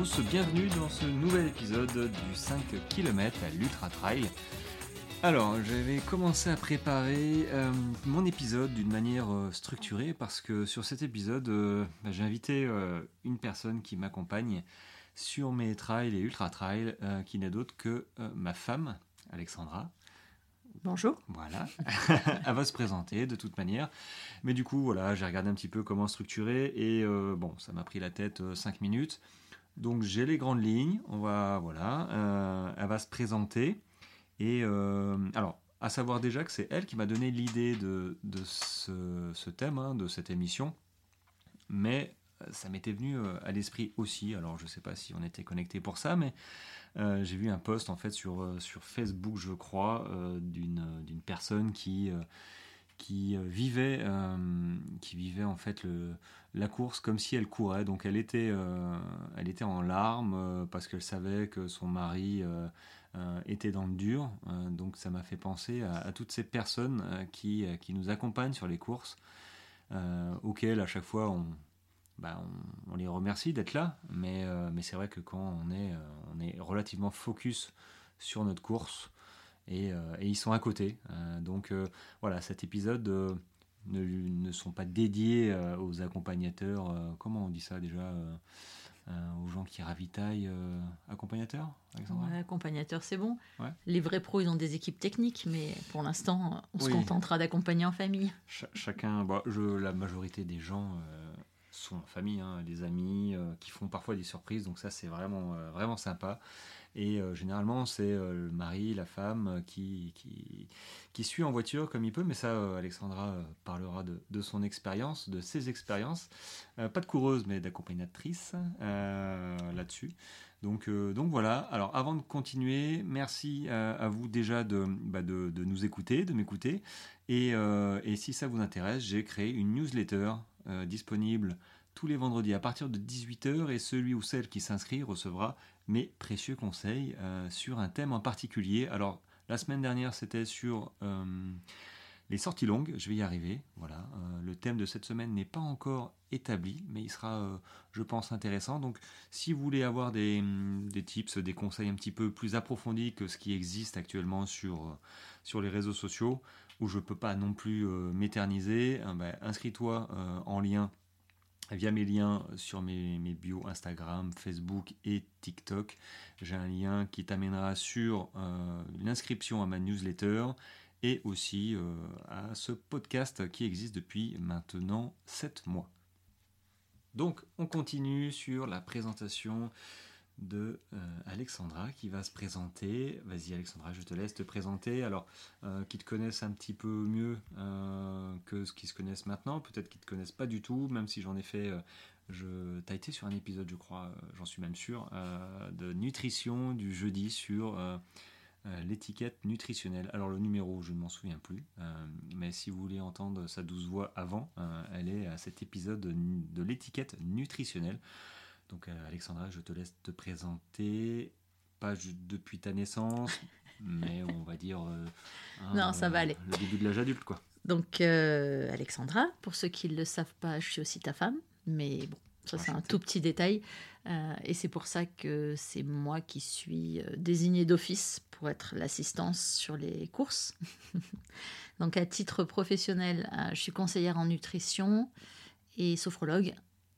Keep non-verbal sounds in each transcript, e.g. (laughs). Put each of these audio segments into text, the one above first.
tous, bienvenue dans ce nouvel épisode du 5 km à l'Ultra Trail. Alors, j'avais commencé à préparer euh, mon épisode d'une manière euh, structurée parce que sur cet épisode, euh, bah, j'ai invité une personne qui m'accompagne sur mes trails et ultra trails, qui n'est d'autre que ma femme, Alexandra. Bonjour. Voilà, (laughs) elle va se présenter de toute manière. Mais du coup, voilà, j'ai regardé un petit peu comment structurer et bon, ça m'a pris la tête 5 minutes. Donc j'ai les grandes lignes, on va, voilà, elle va se présenter. Et euh, alors, à savoir déjà que c'est elle qui m'a donné l'idée de, ce, thème, hein, de cette émission, mais euh, ça m'était venu euh, à l'esprit aussi. Alors, je ne sais pas si on était connecté pour ça, mais j'ai vu un post en fait sur, sur Facebook, je crois, d'une personne qui qui vivait, qui vivait en fait le, la course comme si elle courait. Donc elle était, elle était en larmes parce qu'elle savait que son mari euh, était dans le dur. Euh, donc ça m'a fait penser à, toutes ces personnes euh, qui, qui, nous accompagnent sur les courses, auxquelles à chaque fois on, bah, on, les remercie d'être là. Mais, mais c'est vrai que quand on est, on est relativement focus sur notre course, et ils sont à côté. donc voilà, cet épisode ne, ne, sont pas dédiés aux accompagnateurs. comment on dit ça déjà euh, aux gens qui ravitaillent euh, accompagnateurs ouais, accompagnateurs, c'est bon. Les vrais pros, ils ont des équipes techniques, mais pour l'instant, on se contentera d'accompagner en famille. chacun, bah, je, la majorité des gens euh, sont en famille, hein, les amis, qui font parfois des surprises, donc ça, c'est vraiment, vraiment sympa. Et euh, généralement, c'est euh, le mari, la femme euh, qui, qui, suit en voiture comme il peut. Mais ça, Alexandra parlera de, son expérience, de ses expériences. pas de coureuse, mais d'accompagnatrice là-dessus. Donc, donc voilà. Alors avant de continuer, merci à, vous déjà de, bah de, de, nous écouter, de m'écouter. Et, et, si ça vous intéresse, j'ai créé une newsletter disponible tous les vendredis à partir de 18h et celui ou celle qui s'inscrit recevra mes précieux conseils euh, sur un thème en particulier. Alors la semaine dernière c'était sur euh, les sorties longues, je vais y arriver. Voilà, euh, le thème de cette semaine n'est pas encore établi, mais il sera, je pense, intéressant. Donc, si vous voulez avoir des, des, tips, des conseils un petit peu plus approfondis que ce qui existe actuellement sur, sur les réseaux sociaux, où je ne peux pas non plus m'éterniser, ben, inscris-toi en lien via mes liens sur mes, mes bios Instagram, Facebook et TikTok. J'ai un lien qui t'amènera sur euh, l'inscription à ma newsletter et aussi euh, à ce podcast qui existe depuis maintenant 7 mois. Donc on continue sur la présentation de euh, Alexandra qui va se présenter. Vas-y Alexandra, je te laisse te présenter. Alors, euh, qui te connaissent un petit peu mieux euh, que ce qu'ils se connaissent maintenant, peut-être qu'ils te connaissent pas du tout, même si j'en ai fait. je... Tu as été sur un épisode, je crois, j'en suis même sûr, de nutrition du jeudi sur l'étiquette nutritionnelle. Alors, le numéro, je ne m'en souviens plus, mais si vous voulez entendre sa douce voix avant, elle est à cet épisode de l'étiquette nutritionnelle. Donc euh, Alexandra, je te laisse te présenter, pas depuis ta naissance, (laughs) mais on va dire... Euh, non, ça va aller. Le début de l'âge adulte, quoi. Donc euh, Alexandra, pour ceux qui ne le savent pas, je suis aussi ta femme, mais bon, ça c'est un tout petit détail. et c'est pour ça que c'est moi qui suis désignée d'office pour être l'assistance sur les courses. (laughs) Donc à titre professionnel, je suis conseillère en nutrition et sophrologue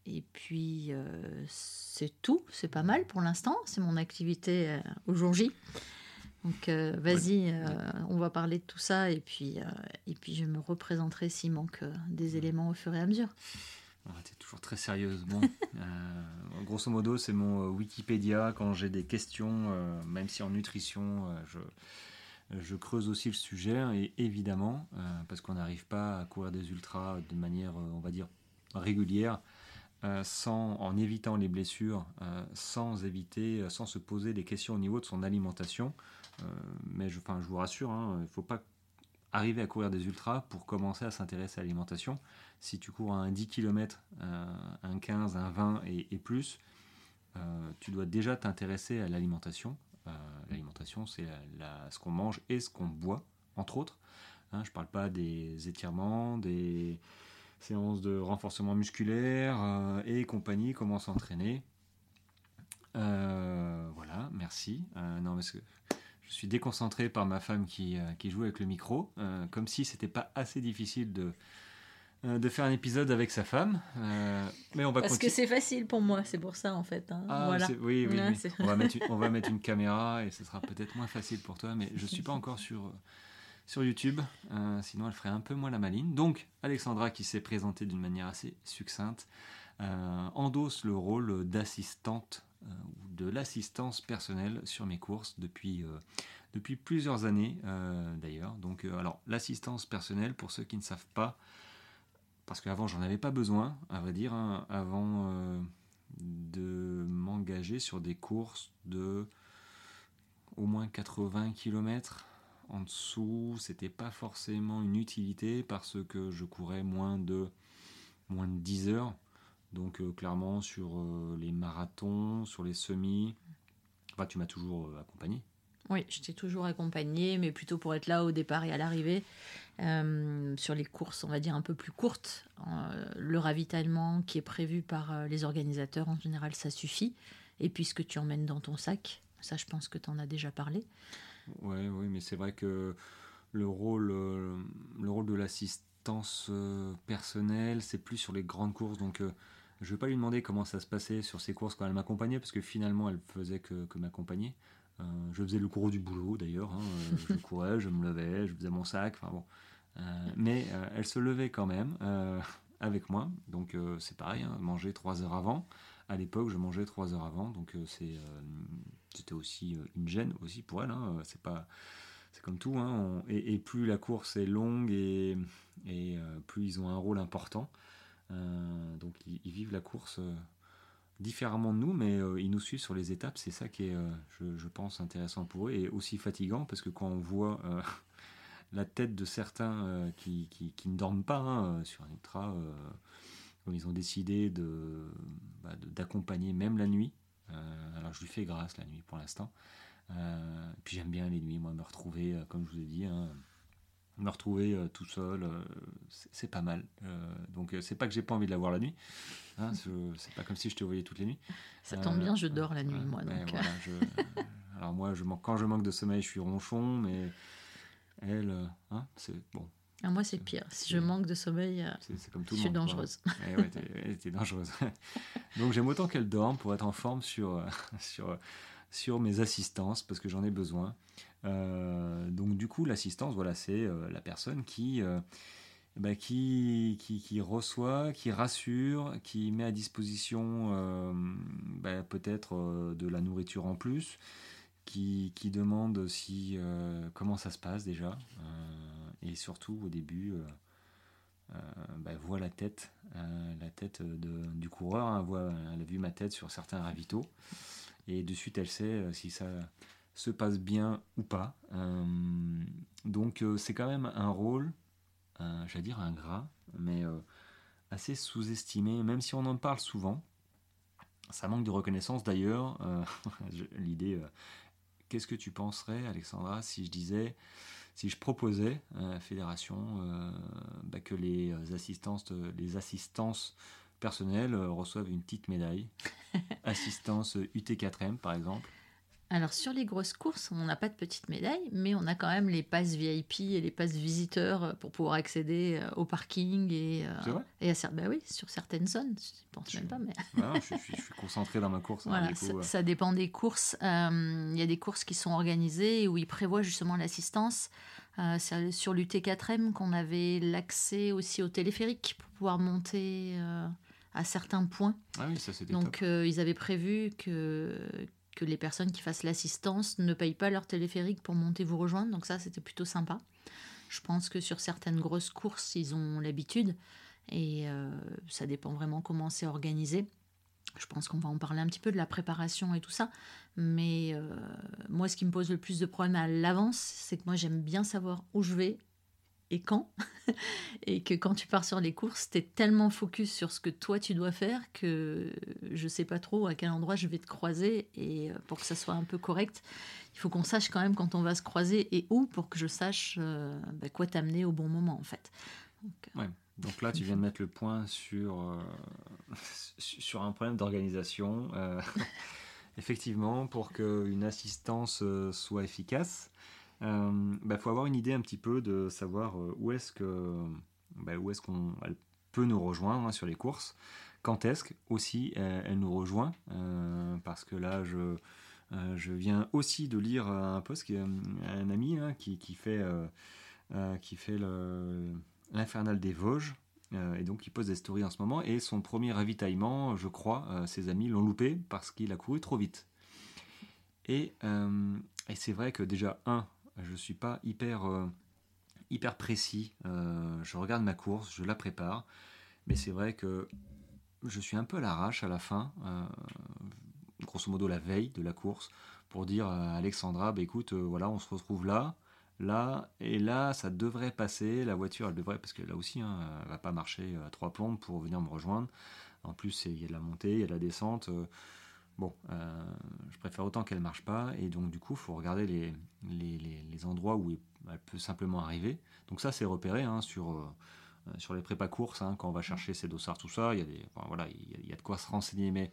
et puis, euh, c'est tout, c'est pas mal pour l'instant, c'est mon activité euh, au jour J. Donc, euh, vas-y, on va parler de tout ça. Et puis, et puis je me représenterai s'il manque des éléments au fur et à mesure. Ah, tu es toujours très sérieuse. Bon, (laughs) grosso modo, c'est mon Wikipédia. Quand j'ai des questions, même si en nutrition, je, je creuse aussi le sujet, et évidemment, parce qu'on n'arrive pas à courir des ultras de manière, on va dire, régulière, euh, sans, en évitant les blessures, euh, sans éviter, euh, sans se poser des questions au niveau de son alimentation. mais je, enfin, je vous rassure, hein, il ne faut pas arriver à courir des ultras pour commencer à s'intéresser à l'alimentation. Si tu cours un 10 km, un 15, un 20 et, plus, tu dois déjà t'intéresser à l'alimentation. l'alimentation, c'est ce qu'on mange et ce qu'on boit, entre autres. Hein, je ne parle pas des étirements, des, séances de renforcement musculaire euh, et compagnie, comment s'entraîner. voilà, merci. non, parce que je suis déconcentré par ma femme qui, qui joue avec le micro, comme si c'était pas assez difficile de, de faire un épisode avec sa femme. mais on va Parce que c'est facile pour moi, c'est pour ça en fait. Hein. Ah, voilà. Oui, oui, On, va mettre (laughs) une, on va mettre une caméra et ce sera peut-être moins facile pour toi, mais je suis pas encore sur sur YouTube, euh, sinon elle ferait un peu moins la maline. Donc Alexandra, qui s'est présentée d'une manière assez succincte, euh, endosse le rôle d'assistante euh, ou de l'assistance personnelle sur mes courses depuis, plusieurs années d'ailleurs. Donc alors l'assistance personnelle, pour ceux qui ne savent pas, parce qu'avant j'en avais pas besoin, à vrai dire, hein, avant de m'engager sur des courses de au moins 80 km en dessous, c'était pas forcément une utilité parce que je courais moins de, moins de 10 heures. Donc euh, clairement sur euh, les marathons, sur les semis, enfin, tu m'as toujours euh, accompagné. Oui, je t'ai toujours accompagné, mais plutôt pour être là au départ et à l'arrivée. sur les courses, on va dire un peu plus courtes, le ravitaillement qui est prévu par les organisateurs, en général, ça suffit. Et puis ce que tu emmènes dans ton sac, ça je pense que tu en as déjà parlé. Ouais, oui, mais c'est vrai que le rôle, euh, le rôle de l'assistance euh, personnelle, c'est plus sur les grandes courses. Donc, euh, je ne vais pas lui demander comment ça se passait sur ces courses quand elle m'accompagnait, parce que finalement, elle faisait que, que m'accompagner. je faisais le cours du boulot d'ailleurs. Hein, je (laughs) courais, je me levais, je faisais mon sac. Enfin bon. mais elle se levait quand même avec moi. Donc, c'est pareil, hein, manger trois heures avant. À l'époque, je mangeais trois heures avant. Donc, c'est c'était aussi euh, une gêne aussi pour elle. Hein. C'est pas, c'est comme tout. Hein. et, plus la course est longue et, et euh, plus ils ont un rôle important. Euh, donc ils, vivent la course différemment de nous, mais ils nous suivent sur les étapes. C'est ça qui est, je, pense, intéressant pour eux et aussi fatigant parce que quand on voit (laughs) la tête de certains qui, qui, ne dorment pas hein, sur un ultra, ils ont décidé de, bah, d'accompagner même la nuit. Euh, alors je lui fais grâce la nuit pour l'instant. Euh, puis j'aime bien les nuits, moi, me retrouver, euh, comme je vous ai dit, hein, me retrouver tout seul, c'est pas mal. donc c'est pas que j'ai pas envie de la voir la nuit. Hein, (laughs) c'est pas comme si je te voyais toutes les nuits. Ça tombe bien, je dors la nuit, moi. Donc. alors moi, je, quand je manque de sommeil, je suis ronchon, mais elle, hein, c'est bon. Ah, moi, c'est pire. Si je manque de sommeil, euh, je suis dangereuse. Ouais, t'es dangereuse. (laughs) Donc, j'aime autant qu'elle dorme pour être en forme sur, euh, (laughs) sur, sur mes assistances, parce que j'en ai besoin. Euh, donc, du coup, l'assistance, voilà, c'est la personne qui, bah, qui, qui, qui, reçoit, qui rassure, qui met à disposition bah, peut-être de la nourriture en plus, qui, qui demande si, comment ça se passe déjà et surtout au début euh, euh, bah, voit la tête, euh, la tête du coureur, hein, elle a vu ma tête sur certains ravitaux et de suite elle sait si ça se passe bien ou pas. donc c'est quand même un rôle, j'allais dire ingrat, mais assez sous-estimé, même si on en parle souvent. Ça manque de reconnaissance d'ailleurs. (laughs) L'idée, qu'est-ce que tu penserais, Alexandra, si je disais si je proposais à la fédération euh, bah, que les assistances, les assistances personnelles reçoivent une petite médaille, (laughs) assistance UT4M par exemple, alors sur les grosses courses, on n'a pas de petite médaille, mais on a quand même les passes VIP et les passes visiteurs euh, pour pouvoir accéder euh, au parking et, euh, et à bah oui, sur certaines zones. Je pense même pas, mais (laughs) je, suis, concentré dans ma course. Hein, ça, dépend des courses. Il y a des courses qui sont organisées où ils prévoient justement l'assistance. C'est sur l'UT4M qu'on avait l'accès aussi au téléphérique pour pouvoir monter à certains points. Ah oui, ça c'était Donc ils avaient prévu que que les personnes qui fassent l'assistance ne payent pas leur téléphérique pour monter vous rejoindre. Donc ça, c'était plutôt sympa. Je pense que sur certaines grosses courses, ils ont l'habitude. Et euh, ça dépend vraiment comment c'est organisé. Je pense qu'on va en parler un petit peu de la préparation et tout ça. Mais euh, moi, ce qui me pose le plus de problèmes à l'avance, c'est que moi, j'aime bien savoir où je vais, et quand. (laughs) et que quand tu pars sur les courses, tu es tellement focus sur ce que toi tu dois faire que je sais pas trop à quel endroit je vais te croiser. Et euh, pour que ça soit un peu correct, il faut qu'on sache quand même quand on va se croiser et où pour que je sache euh, bah, quoi t'amener au bon moment en fait. Donc, euh. Donc là, tu viens de mettre le point sur, (laughs) sur un problème d'organisation. (laughs) Effectivement, pour qu'une assistance soit efficace, il bah, faut avoir une idée un petit peu de savoir où est-ce que bah, où est-ce qu'on peut nous rejoindre hein, sur les courses. Quand est-ce aussi elle, nous rejoint Parce que là, je, je viens aussi de lire un post, un ami hein, qui, qui, fait, qui fait l'Infernal des Vosges. et donc il pose des stories en ce moment. Et son premier ravitaillement, je crois, ses amis l'ont loupé parce qu'il a couru trop vite. Et, et c'est vrai que déjà, un, je suis pas hyper, euh, hyper précis. Euh, je regarde ma course, je la prépare, mais c'est vrai que je suis un peu à l'arrache à la fin, euh, grosso modo la veille de la course, pour dire à Alexandra, bah, écoute, voilà, on se retrouve là, là, et là, ça devrait passer, la voiture, elle devrait, parce que là aussi, hein, elle va pas marcher à trois plombes pour venir me rejoindre. En plus, il y a de la montée, il y a de la descente. Bon, euh, je préfère autant qu'elle marche pas, et donc du coup, il faut regarder les, les, endroits où elle peut simplement arriver. Donc ça, c'est repéré hein, sur, euh, sur les prépas courses, hein, quand on va chercher ses dossards, tout ça, il y a, des, voilà, il y a, de quoi se renseigner, mais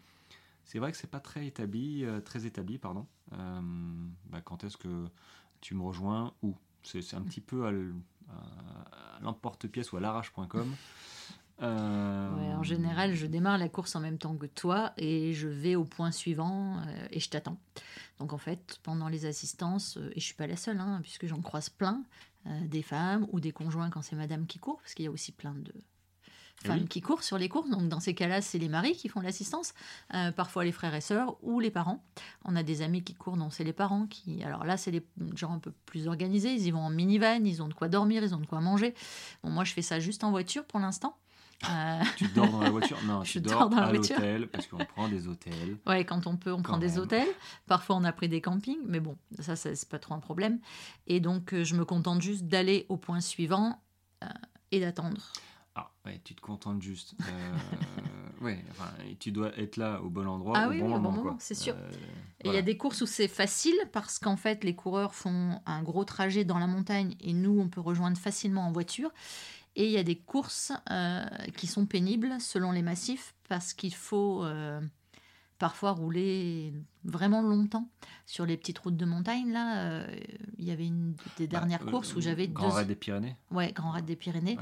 c'est vrai que c'est pas très établi, euh, très établi, pardon. Bah, quand est-ce que tu me rejoins Où? C'est un petit peu à l'emporte-pièce ou à l'arrache.com. Euh, en général, je démarre la course en même temps que toi et je vais au point suivant euh, et je t'attends. Donc en fait, pendant les assistances, euh, et je suis pas la seule, hein, puisque j'en croise plein, des femmes ou des conjoints quand c'est madame qui court, parce qu'il y a aussi plein de eh femmes qui courent sur les courses. Donc dans ces cas-là, c'est les maris qui font l'assistance, parfois les frères et sœurs ou les parents. On a des amis qui courent, donc c'est les parents qui. Alors là, c'est les gens un peu plus organisés. Ils y vont en minivan, ils ont de quoi dormir, ils ont de quoi manger. Bon, moi, je fais ça juste en voiture pour l'instant. Euh, tu dors dans la voiture Non, (laughs) je tu dors, dans à l'hôtel parce qu'on prend des hôtels. Ouais, quand on peut, on prend des hôtels. Parfois, on a pris des campings, mais bon, ça, c'est pas trop un problème. Et donc, euh, je me contente juste d'aller au point suivant euh, et d'attendre. Ah, ouais, tu te contentes juste. (laughs) ouais, enfin, tu dois être là au bon endroit. Ah au oui, bon au bon moment, c'est sûr. Et il y a des courses où c'est facile parce qu'en fait, les coureurs font un gros trajet dans la montagne et nous, on peut rejoindre facilement en voiture. Et il y a des courses euh, qui sont pénibles selon les massifs parce qu'il faut euh, parfois rouler vraiment longtemps sur les petites routes de montagne. Là, euh, il y avait une des bah, dernières courses où j'avais Grand Raid des Pyrénées. Ouais, Grand Raid des Pyrénées.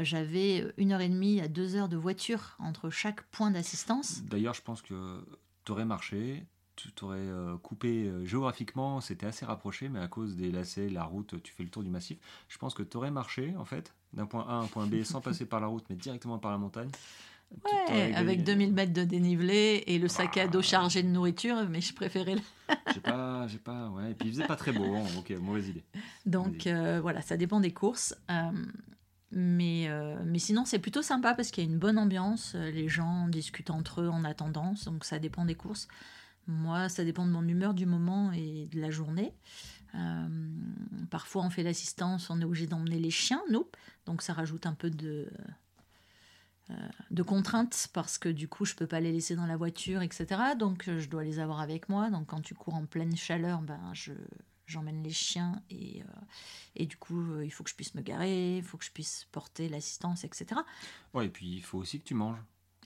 j'avais une heure et demie à deux heures de voiture entre chaque point d'assistance. D'ailleurs, je pense que tu aurais marché, tu t'aurais coupé géographiquement, c'était assez rapproché, mais à cause des lacets, la route, tu fais le tour du massif. Je pense que tu aurais marché, en fait, d'un point A à un point B (laughs) sans passer par la route, mais directement par la montagne. Ouais, avec 2000 mètres de dénivelé et le sac à dos chargé de nourriture, mais je préférais. j'ai pas, j'ai pas, ouais. Et puis il faisait pas très beau, hein. ok, mauvaise idée. (laughs) Donc euh, voilà, ça dépend des courses. Euh, mais, euh, mais sinon, c'est plutôt sympa parce qu'il y a une bonne ambiance. Les gens discutent entre eux en attendant, donc ça dépend des courses. Moi, ça dépend de mon humeur du moment et de la journée. Euh, parfois, on fait l'assistance, on est obligé d'emmener les chiens, nous. Donc, ça rajoute un peu de, euh, de contraintes parce que du coup, je peux pas les laisser dans la voiture, etc. Donc, euh, je dois les avoir avec moi. Donc, quand tu cours en pleine chaleur, ben, je, j'emmène les chiens et, et du coup, il faut que je puisse me garer, il faut que je puisse porter l'assistance, etc. Ouais, et puis il faut aussi que tu manges.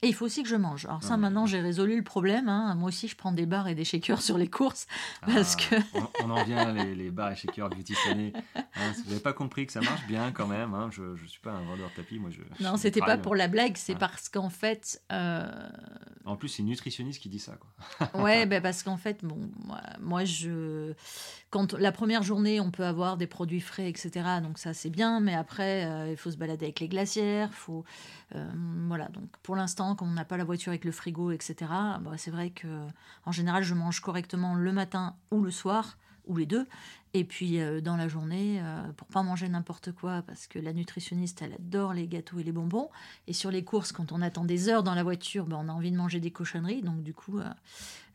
Et il faut aussi que je mange. Alors ça, maintenant, j'ai résolu le problème. Hein. Moi aussi, je prends des bars et des shakers sur les courses. Parce ah, que... on, en vient, les, les bars et shakers beauty hein, si vous n'avez pas compris que ça marche bien quand même, hein, je ne suis pas un vendeur de tapis. Moi, je, non, c'était pas pour la blague, c'est parce qu'en fait... Euh, en plus, c'est une nutritionniste qui dit ça. Quoi. (laughs) ouais, ben parce qu'en fait, bon, moi, moi, je... Quand la première journée, on peut avoir des produits frais, etc. Donc ça, c'est bien. Mais après, euh, il faut se balader avec les glacières. Faut, euh, voilà, donc pour l'instant, quand on n'a pas la voiture avec le frigo, etc., bah, c'est vrai que en général, je mange correctement le matin ou le soir, ou les deux. Et puis euh, dans la journée, euh, pour pas manger n'importe quoi, parce que la nutritionniste, elle adore les gâteaux et les bonbons. Et sur les courses, quand on attend des heures dans la voiture, bah, on a envie de manger des cochonneries. Donc du coup, euh,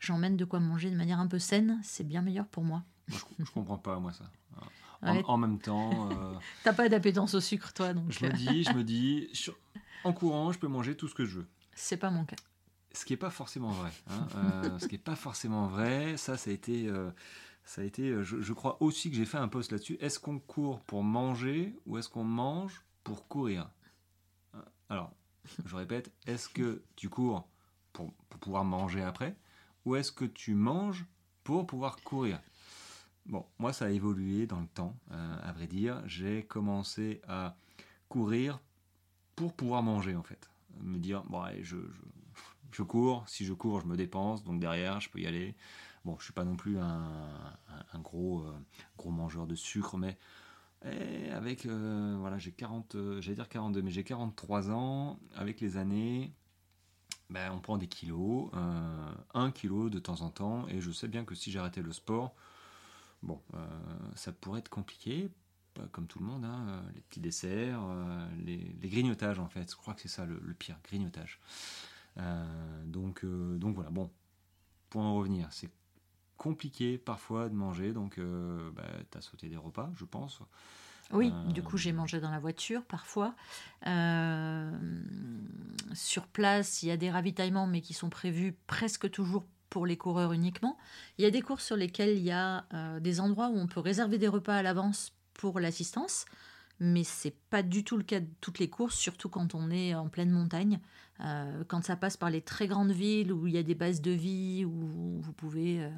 j'emmène de quoi manger de manière un peu saine. C'est bien meilleur pour moi. je, je comprends pas, moi, ça. En, même temps. (laughs) T'as pas d'appétence au sucre, toi, donc. Je me dis, je me dis, en courant, je peux manger tout ce que je veux. C'est pas mon cas. Ce qui n'est pas forcément vrai. Hein. (laughs) Euh, ce qui n'est pas forcément vrai, ça, ça a été. Euh, ça a été euh, je, crois aussi que j'ai fait un post là-dessus. Est-ce qu'on court pour manger ou est-ce qu'on mange pour courir? Alors, je répète, est-ce que tu cours pour, pouvoir manger après où est-ce que tu manges pour pouvoir courir? Bon, moi ça a évolué dans le temps, à vrai dire. J'ai commencé à courir pour pouvoir manger en fait. Me dire, bon, je, je, cours, si je cours, je me dépense, donc derrière, je peux y aller. Bon, je suis pas non plus un, gros, gros mangeur de sucre, mais et avec, euh, voilà, j'ai 40, euh, j'allais dire 42, mais j'ai 43 ans. Avec les années, ben, on prend des kilos, euh, un kilo de temps en temps, et je sais bien que si j'arrêtais le sport, bon, ça pourrait être compliqué, comme tout le monde, hein, les petits desserts, les, grignotages en fait, je crois que c'est ça le, pire, grignotage. donc, donc voilà, bon, pour en revenir, c'est compliqué parfois de manger, donc euh, bah, tu as sauté des repas, je pense. Oui, euh, du coup j'ai mangé dans la voiture parfois. Euh, sur place, il y a des ravitaillements, mais qui sont prévus presque toujours pour les coureurs uniquement. Il y a des courses sur lesquelles il y a des endroits où on peut réserver des repas à l'avance pour l'assistance, mais c'est pas du tout le cas de toutes les courses, surtout quand on est en pleine montagne. quand ça passe par les très grandes villes où il y a des bases de vie, où vous pouvez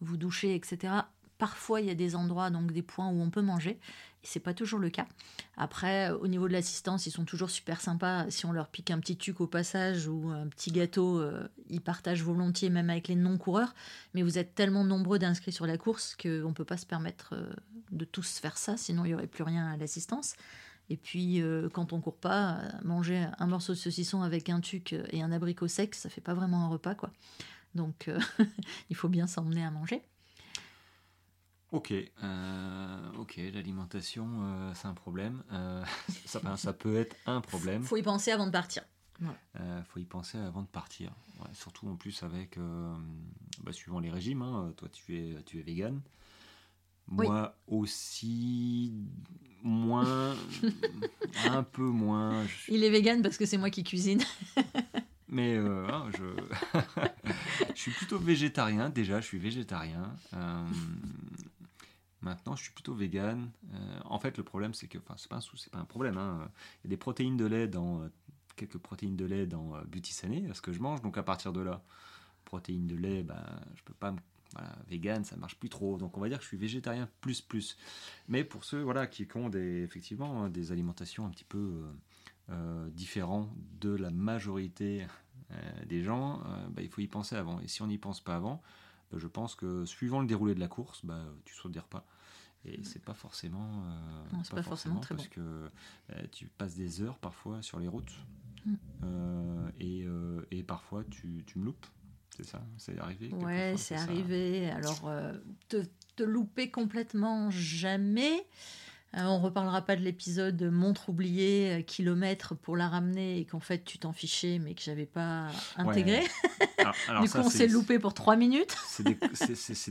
vous doucher, etc. Parfois, il y a des endroits, donc des points où on peut manger. Et c'est pas toujours le cas. Après, au niveau de l'assistance, ils sont toujours super sympas. Si on leur pique un petit tuc au passage ou un petit gâteau, euh, ils partagent volontiers, même avec les non-coureurs. Mais vous êtes tellement nombreux d'inscrits sur la course qu'on ne peut pas se permettre euh, de tous faire ça, sinon il n'y aurait plus rien à l'assistance. Et puis, euh, quand on court pas, manger un morceau de saucisson avec un tuc et un abricot sec, ça fait pas vraiment un repas, quoi. Donc, euh, (laughs) il faut bien s'emmener à manger. Ok, euh, ok, l'alimentation, euh, c'est un problème. (laughs) Ça, ça, peut être un problème. Faut y penser avant de partir. Il faut y penser avant de partir. surtout en plus avec, bah, suivant les régimes. Hein, toi, tu es, tu es vegan. Moi aussi, moins, (laughs) un peu moins. Il est vegan parce que c'est moi qui cuisine. (laughs) Mais euh, hein, je... je suis plutôt végétarien. Déjà, je suis végétarien. Euh, maintenant, je suis plutôt vegan. Euh, en fait, le problème, c'est que, enfin, c'est pas un c'est pas un problème. Hein. Il y a des protéines de lait dans quelques protéines de lait dans Beauty Sané, ce que je mange. Donc à partir de là, protéines de lait, ben, je peux pas voilà, vegan, ça marche plus trop. Donc on va dire que je suis végétarien plus plus. Mais pour ceux voilà qui ont des effectivement des alimentations un petit peu euh, différent de la majorité euh, des gens, euh, bah, il faut y penser avant. Et si on n'y pense pas avant, bah, je pense que suivant le déroulé de la course, bah, tu sautes des repas. Et c'est pas forcément, non, pas, pas, forcément, très parce que tu passes des heures parfois sur les routes mm. et, et, parfois tu, tu me loupes. C'est ça, c'est arrivé. Ouais, c'est arrivé. Alors, te, te, louper complètement jamais. Euh, on reparlera pas de l'épisode montre oubliée, euh, kilomètre pour la ramener et qu'en fait tu t'en fichais mais que j'avais pas intégré. (laughs) du coup, on s'est loupé pour trois minutes. c'est des,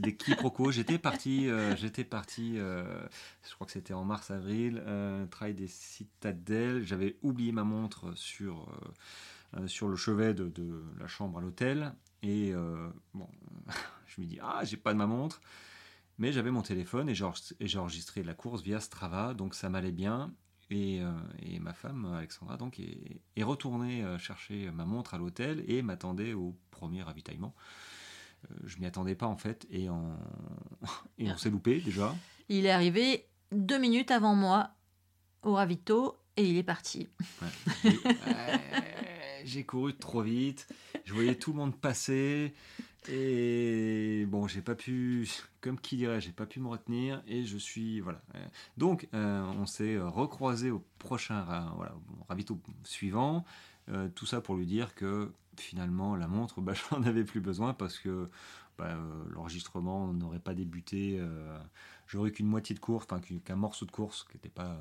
des quiproquos. J'étais parti, euh, j'étais parti, je crois que c'était en mars-avril, travail des citadelles. J'avais oublié ma montre sur, sur le chevet de, de la chambre à l'hôtel. Et bon, (laughs) je me dis, ah, j'ai pas de ma montre. Mais j'avais mon téléphone et j'ai enregistré la course via Strava, donc ça m'allait bien. Et, euh, ma femme, Alexandra, donc, est, retournée euh, chercher ma montre à l'hôtel et m'attendait au premier ravitaillement. Euh, je m'y attendais pas en fait et, on (laughs) s'est loupé déjà. Il est arrivé deux minutes avant moi au ravito et il est parti. (laughs) J'ai couru trop vite, je voyais tout le monde passer. Et bon, j'ai pas pu, comme qui dirait, j'ai pas pu me retenir et je suis voilà. Donc, euh, on s'est recroisé au prochain voilà, ravito suivant. Euh, tout ça pour lui dire que finalement la montre, bah, (laughs) j'en avais plus besoin parce que bah, euh, l'enregistrement n'aurait pas débuté. J'aurais qu'une moitié de course, enfin qu'un morceau de course qui n'était pas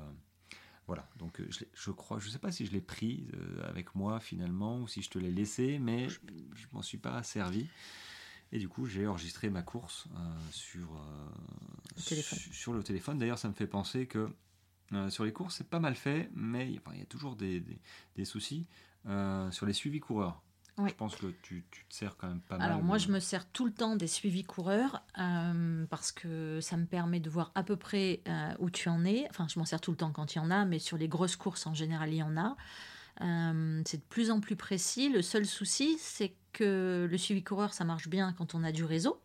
voilà, donc je, je, crois, je sais pas si je l'ai pris avec moi finalement ou si je te l'ai laissé, mais je, je m'en suis pas servi. Et du coup, j'ai enregistré ma course euh, sur, euh, le sur le téléphone. D'ailleurs, ça me fait penser que euh, sur les courses, c'est pas mal fait, mais il y a toujours des, des, soucis sur les suivis coureurs. Je pense que tu, tu, te sers quand même pas mal. Alors moi, je me sers tout le temps des suivis coureurs parce que ça me permet de voir à peu près où tu en es. Enfin, je m'en sers tout le temps quand il y en a, mais sur les grosses courses, en général, il y en a. Euh, c'est de plus en plus précis. Le seul souci, c'est que le suivi coureur, ça marche bien quand on a du réseau,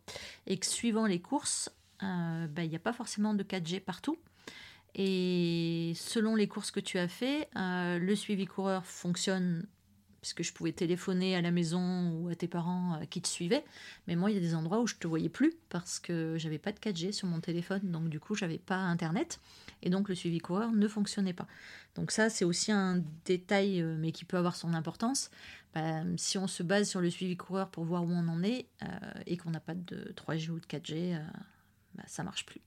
et que suivant les courses, euh, ben, il n'y a pas forcément de 4G partout. Et selon les courses que tu as fait, euh, le suivi coureur fonctionne puisque je pouvais téléphoner à la maison ou à tes parents euh, qui te suivaient. Mais moi, il y a des endroits où je te voyais plus parce que j'avais pas de 4G sur mon téléphone, donc du coup, j'avais pas Internet et donc le suivi coureur ne fonctionnait pas. Donc ça, c'est aussi un détail, euh, mais qui peut avoir son importance. Bah, si on se base sur le suivi coureur pour voir où on en est euh, et qu'on n'a pas de 3G ou de 4G, bah, ça marche plus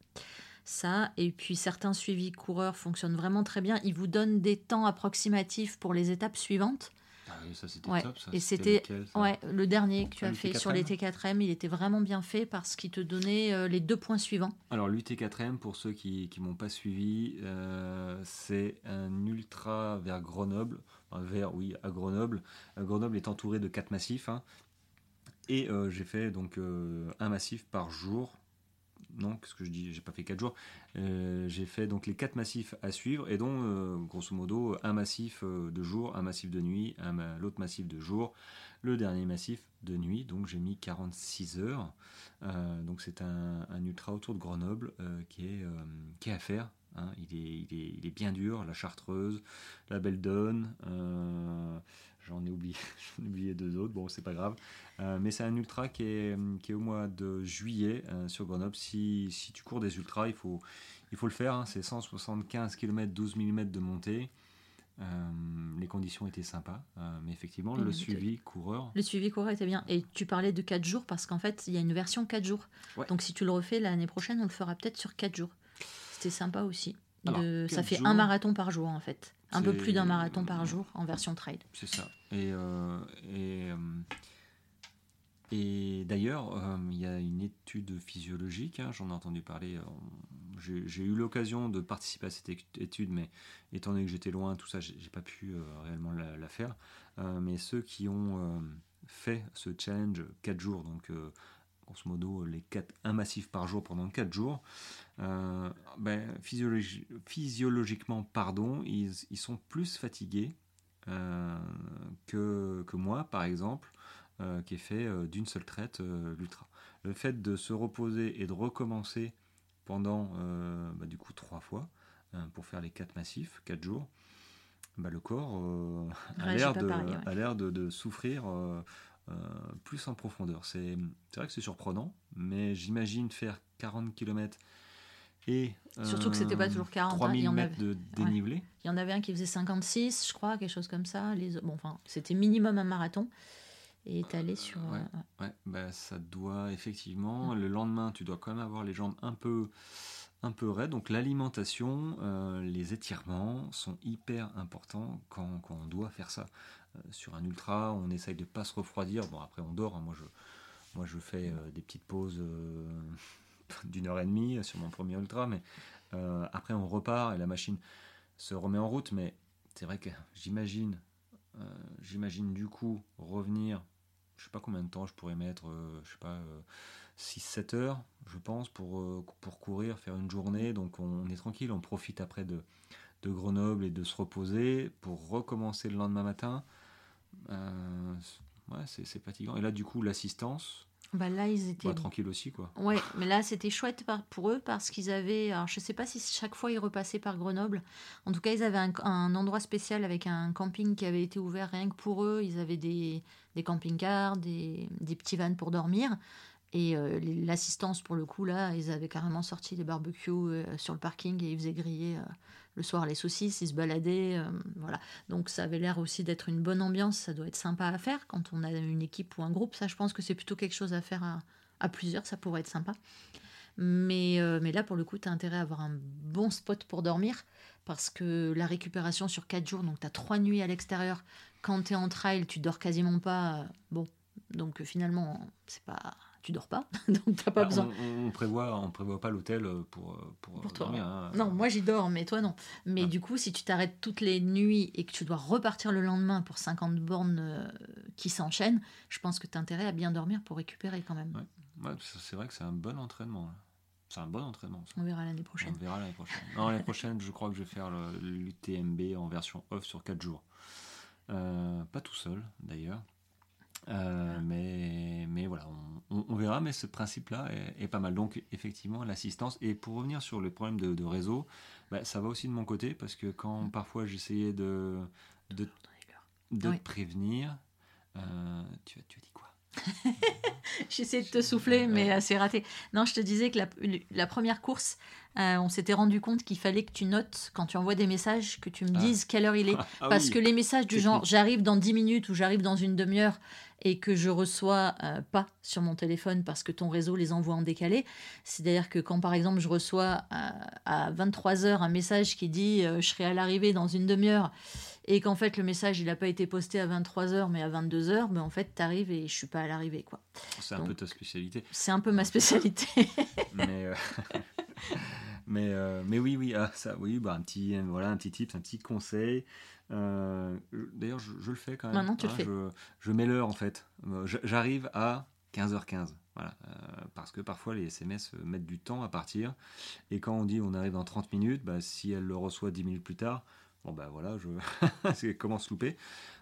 ça. Et puis certains suivis coureurs fonctionnent vraiment très bien. Ils vous donnent des temps approximatifs pour les étapes suivantes. Ah ça c'était top. Ça. Et c'était ouais, le dernier que tu as fait sur les T4M, il était vraiment bien fait parce qu'il te donnait euh, les deux points suivants. Alors l'UT4M, pour ceux qui ne m'ont pas suivi, euh, c'est un ultra vers Grenoble, vers, oui, à Grenoble. Euh, Grenoble est entouré de quatre massifs. Hein. et j'ai fait donc un massif par jour non, qu'est-ce que je dis? J'ai pas fait 4 jours. Euh, j'ai fait donc les 4 massifs à suivre et dont, euh, grosso modo, un massif euh, de jour, un massif de nuit, l'autre massif de jour, le dernier massif de nuit. Donc j'ai mis 46 heures. donc c'est un, ultra autour de Grenoble qui, est, qui est à faire. Hein. Il, est, il, est, bien dur, la Chartreuse, la Belle Donne. J'en ai oublié, (laughs) oublié deux autres, bon, c'est pas grave. Euh, mais c'est un ultra qui est, qui est au mois de juillet euh, sur Grenoble. Si, si, tu cours des ultras, il faut, il faut le faire. Hein. C'est 175 km, 12 mm de montée. Euh, les conditions étaient sympas, mais effectivement, le suivi coureur. Le suivi coureur était bien. Et tu parlais de 4 jours parce qu'en fait, il y a une version 4 jours. Donc si tu le refais l'année prochaine, on le fera peut-être sur 4 jours. C'était sympa aussi. Ça fait un marathon par jour en fait. Un peu plus d'un marathon par jour en version trail. C'est ça. Et, et et d'ailleurs, euh, il y a une étude physiologique, hein, j'en ai entendu parler, euh, j'ai eu l'occasion de participer à cette étude, mais étant donné que j'étais loin, tout ça, j'ai pas pu euh, réellement la, faire. mais ceux qui ont fait ce challenge 4 jours, donc grosso modo les 4, un massif par jour pendant 4 jours, ben, physiologiquement, pardon, ils, ils, sont plus fatigués que, que moi, par exemple. Euh, qui est fait euh, d'une seule traite, euh, l'ultra. Le fait de se reposer et de recommencer pendant bah, du coup trois fois pour faire les quatre massifs, quatre jours, bah, le corps a l'air de, de, souffrir plus en profondeur. C'est vrai que c'est surprenant, mais j'imagine faire 40 km et Surtout que c'était pas toujours 40 3000 il y en mètres avait... de dénivelé. Il y en avait un qui faisait 56, je crois, quelque chose comme ça. Les... Bon, enfin, c'était minimum un marathon et étalé sur. Ouais, ouais. Bah, ça doit effectivement. Le lendemain, tu dois quand même avoir les jambes un peu, un peu raides. Donc l'alimentation, euh, les étirements sont hyper importants quand, quand on doit faire ça. Euh, sur un ultra, on essaye de pas se refroidir. Bon, après, on dort. Hein. Moi, je, fais euh, des petites pauses (laughs) d'une heure et demie sur mon premier ultra, mais après, on repart et la machine se remet en route. Mais c'est vrai que j'imagine. du coup revenir je sais pas combien de temps je pourrais mettre, euh, je sais pas, 6-7 euh, heures, je pense, pour, euh, courir, faire une journée. Donc on, est tranquille, on profite après de Grenoble et de se reposer pour recommencer le lendemain matin. Ouais, c'est fatigant. Et là, du coup, l'assistance, bah là, ils étaient. Bah, tranquilles aussi, quoi. Ouais, mais là, c'était chouette pour eux parce qu'ils avaient. Alors, je sais pas si chaque fois ils repassaient par Grenoble. En tout cas, ils avaient un, endroit spécial avec un camping qui avait été ouvert rien que pour eux. Ils avaient des, des camping-cars, des, des petits vannes pour dormir. Et euh, l'assistance, pour le coup, là, ils avaient carrément sorti des barbecues euh, sur le parking et ils faisaient griller euh, le soir les saucisses, ils se baladaient. voilà. Donc ça avait l'air aussi d'être une bonne ambiance, ça doit être sympa à faire quand on a une équipe ou un groupe. Ça, je pense que c'est plutôt quelque chose à faire à, plusieurs, ça pourrait être sympa. Mais, mais là, pour le coup, tu as intérêt à avoir un bon spot pour dormir parce que la récupération sur 4 jours, donc tu as 3 nuits à l'extérieur. Quand tu es en trail, tu dors quasiment pas. Bon, donc finalement, c'est pas tu dors pas, (laughs) donc t'as pas bah, besoin. On, prévoit, on prévoit pas l'hôtel pour, pour, dormir. Hein. Non, moi j'y dors, mais toi non. Mais ah. du coup, si tu t'arrêtes toutes les nuits et que tu dois repartir le lendemain pour 50 bornes euh, qui s'enchaînent, je pense que tu as intérêt à bien dormir pour récupérer quand même. Ouais. c'est vrai que c'est un bon entraînement. C'est un bon entraînement. On verra l'année prochaine. On verra l'année prochaine. non, l'année prochaine, je crois que je vais faire l'UTMB en version off sur 4 jours. pas tout seul d'ailleurs. Mais, mais voilà, on, verra, mais ce principe-là est, pas mal. Donc, effectivement, l'assistance. Et pour revenir sur le problème de, réseau, bah, ça va aussi de mon côté, parce que quand mm. parfois j'essayais de, de, de prévenir, tu, tu as dit quoi? (laughs) J'essaie de te souffler, mais c'est raté. Non, je te disais que la, première course, euh, on s'était rendu compte qu'il fallait que tu notes, quand tu envoies des messages, que tu me ah. dises quelle heure il est. (laughs) Ah Parce que les messages du genre j'arrive dans 10 minutes ou j'arrive dans une demi-heure et que je reçois euh, pas sur mon téléphone parce que ton réseau les envoie en décalé. C'est-à-dire que quand par exemple je reçois euh, à 23h un message qui dit je serai à l'arrivée dans une demi-heure et qu'en fait le message il n'a pas été posté à 23h mais à 22h, ben en fait tu arrives et je suis pas à l'arrivée quoi. C'est un peu ta spécialité. C'est un peu ma spécialité. (laughs) mais, euh, (laughs) mais, euh, mais oui, oui, ah, ça, oui bah, un, petit, voilà, un petit tip, un petit conseil. Euh, d'ailleurs, je, le fais quand même. Maintenant, tu le hein, fais. Je, je mets l'heure en fait. J'arrive à 15h15. Voilà, parce que parfois les SMS mettent du temps à partir. Et quand on dit on arrive dans 30 minutes, bah, si elle le reçoit 10 minutes plus tard, bon bah voilà, je (laughs) commence louper.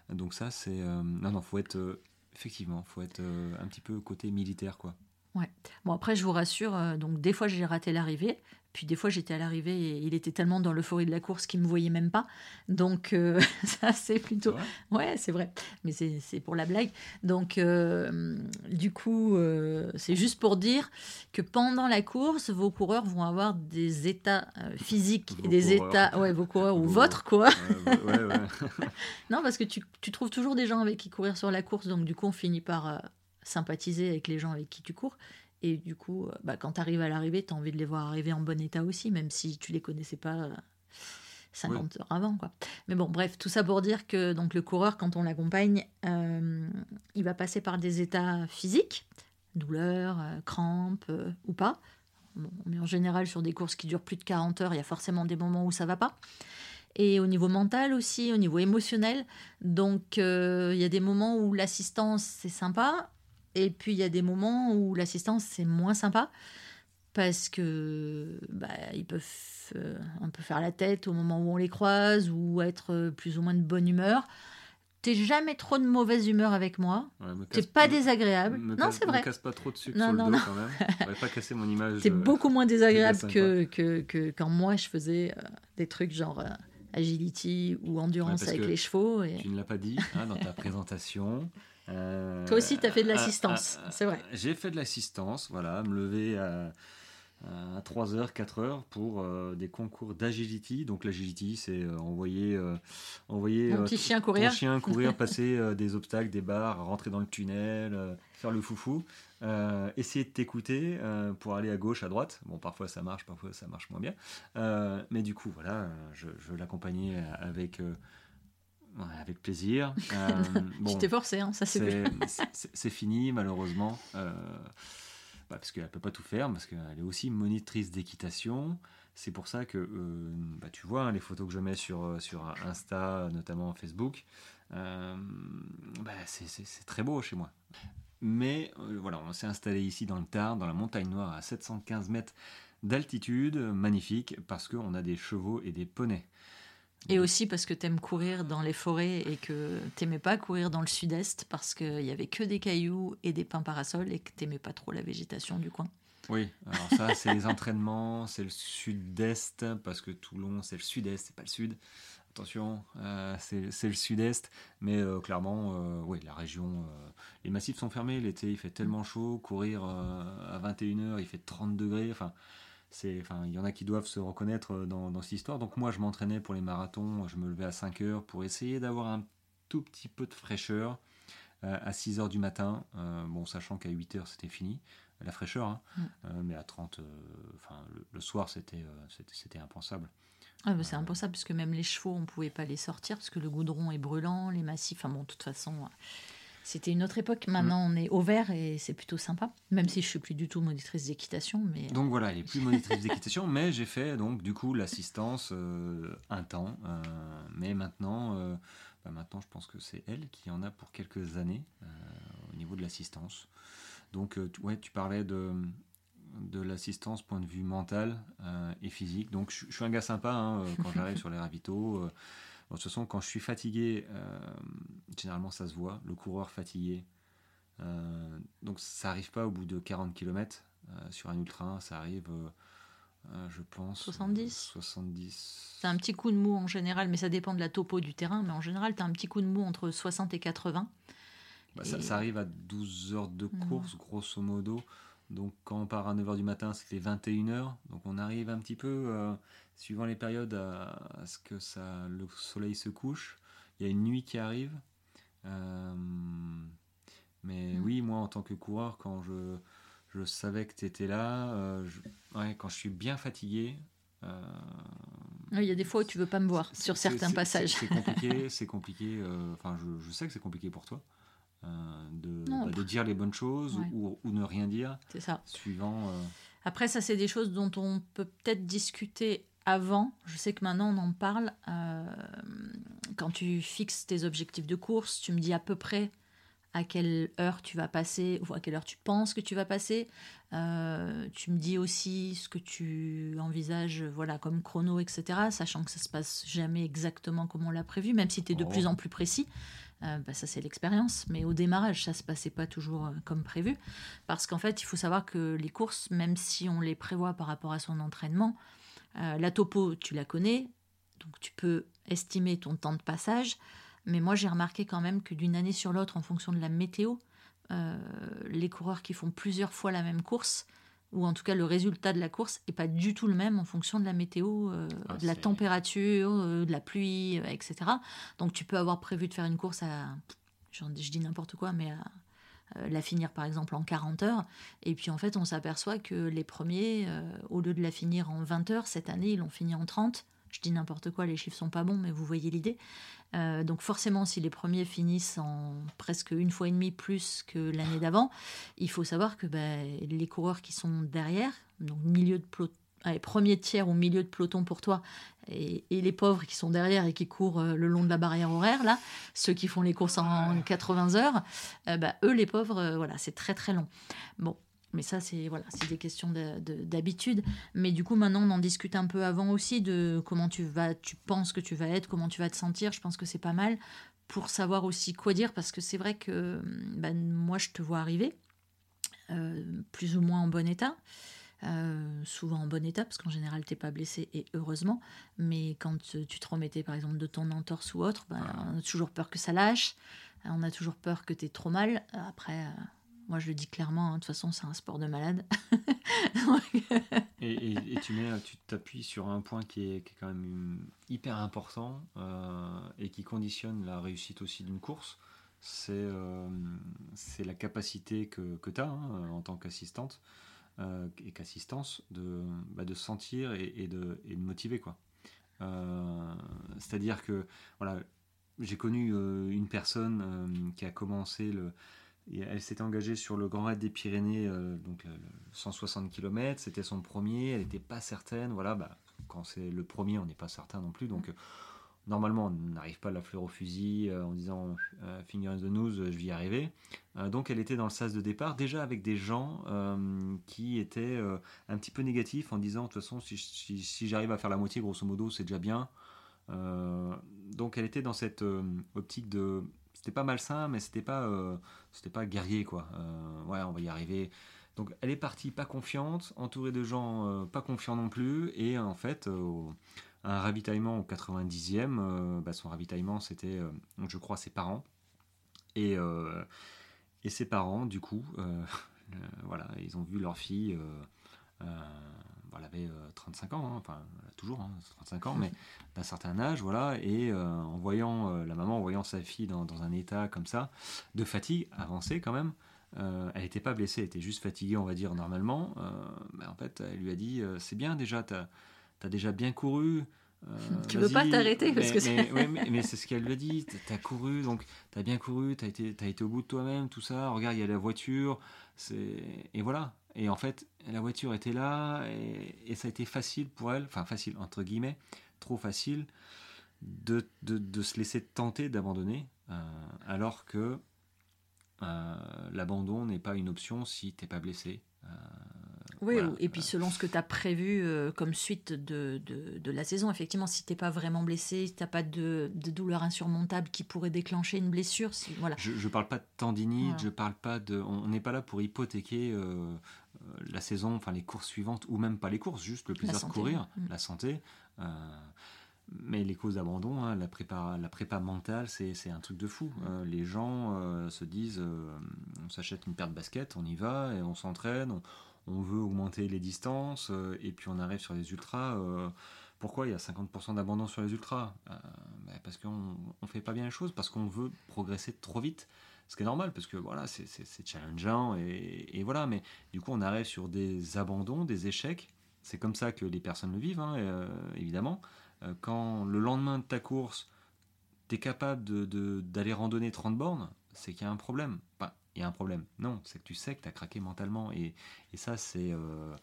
Donc ça, c'est... non, non, faut être Effectivement, faut être euh, un petit peu côté militaire, quoi. Ouais. Bon, après, je vous rassure, euh, donc des fois j'ai raté l'arrivée, puis des fois j'étais à l'arrivée et il était tellement dans l'euphorie de la course qu'il me voyait même pas. Donc euh, (laughs) ça c'est plutôt... Ouais, c'est vrai, mais c'est pour la blague. Donc du coup, c'est juste pour dire que pendant la course, vos coureurs vont avoir des états physiques et des états... Ouais, vos coureurs ou votre quoi. Ouais, ouais, (laughs) (laughs) non, parce que tu, tu, trouves toujours des gens avec qui courir sur la course, donc du coup on finit par sympathiser avec les gens avec qui tu cours. Et du coup, euh, bah, quand tu arrives à l'arrivée, tu as envie de les voir arriver en bon état aussi, même si tu les connaissais pas 50 euh, heures avant. Quoi. Mais bon, bref, tout ça pour dire que donc, le coureur, quand on l'accompagne, euh, il va passer par des états physiques, douleur, crampes ou pas. mais en général, sur des courses qui durent plus de 40 heures, il y a forcément des moments où ça va pas et au niveau mental aussi, au niveau émotionnel. Donc il y a des moments où l'assistance c'est sympa et puis il y a des moments où l'assistance c'est moins sympa parce que bah, ils peuvent euh, un peu faire la tête au moment où on les croise ou être euh, plus ou moins de bonne humeur. T'es jamais trop de mauvaise humeur avec moi. Ouais, T'es pas désagréable. non, c'est vrai. Ne casse pas trop de sucre sur le dos quand même. On pas casser mon image. (laughs) T'es euh, beaucoup moins désagréable que, que, que, quand moi je faisais des trucs genre agility ou endurance avec les chevaux. Et... Tu ne l'as pas dit hein, dans ta présentation. Euh, Toi aussi, tu as fait de euh, l'assistance, euh, c'est vrai. J'ai fait de l'assistance, voilà, me lever à, à 3h, 4h pour des concours d'agility. Donc l'agility, c'est envoyer, envoyer Mon petit chien courir. Ton chien courir, (laughs) passer des obstacles, des barres, rentrer dans le tunnel, faire le foufou. essayer de t'écouter pour aller à gauche, à droite. Bon, parfois ça marche, parfois ça marche moins bien. mais du coup, voilà, je, je l'accompagnais avec avec plaisir. (laughs) Euh, bon, t'ai forcé, hein, ça (laughs) c'est C'est fini, malheureusement. Euh, bah, parce qu'elle ne peut pas tout faire, parce qu'elle est aussi monitrice d'équitation. C'est pour ça que euh, bah, tu vois hein, les photos que je mets sur, sur Insta, notamment Facebook. Bah, c'est très beau chez moi. Mais voilà, on s'est installé ici dans le Tarn, dans la montagne noire, à 715 mètres d'altitude, magnifique, parce qu'on a des chevaux et des poneys. Et aussi parce que tu aimes courir dans les forêts et que tu n'aimais pas courir dans le sud-est parce qu'il n'y avait que des cailloux et des pins parasols et que tu n'aimais pas trop la végétation du coin. Oui, alors ça, c'est les entraînements, (laughs) c'est le sud-est, parce que Toulon, c'est le sud-est, c'est pas le sud. Attention, euh, c'est le sud-est, mais euh, clairement, euh, oui, la région, les massifs sont fermés, l'été il fait tellement chaud, courir à 21h, il fait 30 degrés, enfin, enfin, il y en a qui doivent se reconnaître euh, dans, cette histoire. Donc moi, je m'entraînais pour les marathons, je me levais à 5 heures pour essayer d'avoir un tout petit peu de fraîcheur euh, à 6 heures du matin. Euh, bon, sachant qu'à 8 heures, c'était fini, la fraîcheur, hein. mm. mais à 30, enfin, le, soir, c'était, c'était, impensable. Ah, c'est impensable, parce que même les chevaux, on ne pouvait pas les sortir, parce que le goudron est brûlant, les massifs, enfin bon, de toute façon, c'était une autre époque. Maintenant, on est au vert et c'est plutôt sympa. Même si je suis plus du tout monitrice d'équitation, mais donc voilà, elle est plus (laughs) monitrice d'équitation, mais j'ai fait donc du coup l'assistance euh, un temps. Euh, mais maintenant, euh, bah, maintenant, je pense que c'est elle qui en a pour quelques années au niveau de l'assistance. Donc ouais, tu parlais de de l'assistance point de vue mental et physique. Donc je, suis un gars sympa hein, quand j'arrive (laughs) sur les ravitaux de toute façon, quand je suis fatigué, généralement ça se voit, le coureur fatigué. donc ça n'arrive pas au bout de 40 km. sur un ultra, ça arrive euh, je pense. 70 70. C'est un petit coup de mou en général, mais ça dépend de la topo du terrain. Mais en général, tu as un petit coup de mou entre 60 et 80. Bah, ça, arrive à 12 heures de course, grosso modo. Donc quand on part à 9h du matin, c'était 21h. Donc on arrive un petit peu, euh, suivant les périodes, à, ce que ça, le soleil se couche. Il y a une nuit qui arrive. Euh, mais mm. oui, moi en tant que coureur, quand je, je savais que tu étais là. Euh, quand je suis bien fatigué. Euh, il y a des fois où tu veux pas me voir sur certains passages. C'est compliqué, (laughs) c'est compliqué. Euh, enfin, je, sais que c'est compliqué pour toi de, bah, de, dire les bonnes choses ou, ou, ne rien dire. C'est ça. Suivant. Après, ça, c'est des choses dont on peut peut-être discuter avant. Je sais que maintenant on en parle. quand tu fixes tes objectifs de course, tu me dis à peu près à quelle heure tu vas passer ou à quelle heure tu penses que tu vas passer. Euh, tu me dis aussi ce que tu envisages voilà, comme chrono, etc. Sachant que ça se passe jamais exactement comme on l'a prévu, même si tu es de plus oh. en plus précis. Euh, bah, ça, c'est l'expérience. Mais au démarrage, ça se passait pas toujours euh, comme prévu. Parce qu'en fait, il faut savoir que les courses, même si on les prévoit par rapport à son entraînement, la topo, tu la connais. Donc tu peux estimer ton temps de passage. Mais moi, j'ai remarqué quand même que d'une année sur l'autre, en fonction de la météo, euh, les coureurs qui font plusieurs fois la même course, ou en tout cas le résultat de la course, n'est pas du tout le même en fonction de la météo, euh, ah, de la température, euh, de la pluie, etc. Donc tu peux avoir prévu de faire une course à, je dis n'importe quoi, mais à la finir par exemple en 40 heures. Et puis en fait, on s'aperçoit que les premiers, au lieu de la finir en 20 heures, cette année, ils l'ont fini en 30. Je dis n'importe quoi, les chiffres sont pas bons, mais vous voyez l'idée. Euh, donc forcément, si les premiers finissent en presque une fois et demie plus que l'année d'avant, il faut savoir que bah, les coureurs qui sont derrière, donc milieu de peloton, premier tiers ou milieu de peloton pour toi, et, les pauvres qui sont derrière et qui courent euh, le long de la barrière horaire, là, ceux qui font les courses en 80 heures, euh, bah, eux, les pauvres, voilà, c'est très très long. Bon, mais ça, c'est voilà, c'est des questions d'habitude. Mais du coup, maintenant, on en discute un peu avant aussi de comment tu vas, tu penses que tu vas être, comment tu vas te sentir. Je pense que c'est pas mal pour savoir aussi quoi dire, parce que c'est vrai que ben, moi, je te vois arriver, euh, plus ou moins en bon état. Euh, souvent en bon état, parce qu'en général, t'es pas blessé, et heureusement. Mais quand tu te remettais, par exemple, de ton entorse ou autre, ben, on a toujours peur que ça lâche. On a toujours peur que tu aies trop mal. Après, euh, moi, je le dis clairement, hein, de toute façon, c'est un sport de malade. (laughs) et, tu mets, tu t'appuies sur un point qui est, quand même hyper important euh, et qui conditionne la réussite aussi d'une course. C'est euh, la capacité que, que tu as hein, en tant qu'assistante euh, et qu'assistance de, bah, de sentir et, de, et de motiver. quoi. C'est-à-dire que voilà, j'ai connu une personne qui a commencé le, elle s'était engagée sur le Grand Raid des Pyrénées, euh, donc 160 km, c'était son premier, elle n'était pas certaine, voilà, bah, quand c'est le premier, on n'est pas certain non plus, donc euh, normalement, on n'arrive pas à la fleur au fusil euh, en disant finger in the nose, je vais y arriver. donc elle était dans le sas de départ, déjà avec des gens qui étaient un petit peu négatifs en disant, de toute façon, si, j'arrive à faire la moitié, grosso modo, c'est déjà bien. donc elle était dans cette optique de c'était pas malsain, mais c'était pas, euh, pas guerrier, quoi. Euh, ouais, on va y arriver. Donc elle est partie pas confiante, entourée de gens euh, pas confiants non plus, et en fait, un ravitaillement au 90e, bah, son ravitaillement c'était, je crois, ses parents. Et, et ses parents, du coup, (laughs) voilà, ils ont vu leur fille elle avait 35 ans, hein, enfin toujours 35 hein, ans, (laughs) mais d'un certain âge, voilà, et euh, en voyant euh, la maman, en voyant sa fille dans, un état comme ça, de fatigue avancée quand même, euh, elle n'était pas blessée, elle était juste fatiguée, on va dire normalement, mais en fait, elle lui a dit, c'est bien déjà, tu as, déjà bien couru, tu veux pas t'arrêter parce que mais, mais, c'est ce qu'elle lui a dit. Tu as couru, donc tu as bien couru, tu as été, as été au bout de toi-même, tout ça. Regarde, il y a la voiture. Et voilà. Et en fait, la voiture était là et, ça a été facile pour elle, enfin facile entre guillemets, trop facile de, de, se laisser tenter d'abandonner, euh, alors que euh, l'abandon n'est pas une option si t'es pas blessé. Euh, Oui, et puis selon ce que tu as prévu comme suite de, de, la saison, effectivement, si tu n'es pas vraiment blessé, si tu n'as pas de, de, douleur insurmontable qui pourrait déclencher une blessure. Si, voilà. Je ne parle pas de tendinite, je parle pas de. On n'est pas là pour hypothéquer la saison, enfin les courses suivantes, ou même pas les courses, juste le plaisir de courir, la santé. Mais les causes d'abandon, hein, la, prépa, la prépa mentale, c'est un truc de fou. Euh, les gens euh, se disent euh, on s'achète une paire de baskets, on y va et on s'entraîne, on, veut augmenter les distances et puis on arrive sur les ultras. pourquoi il y a 50% d'abandon sur les ultras? Bah, Parce qu'on ne fait pas bien les choses, parce qu'on veut progresser trop vite. Ce qui est normal, parce que voilà, c'est challengeant et, et, voilà. Mais du coup, on arrive sur des abandons, des échecs. C'est comme ça que les personnes le vivent, hein, évidemment. Euh, quand le lendemain de ta course, tu es capable d'aller de, randonner 30 bornes, c'est qu'il y a un problème. Il y a un problème. Non, c'est que tu sais que tu as craqué mentalement. Et, et ça, c'est euh,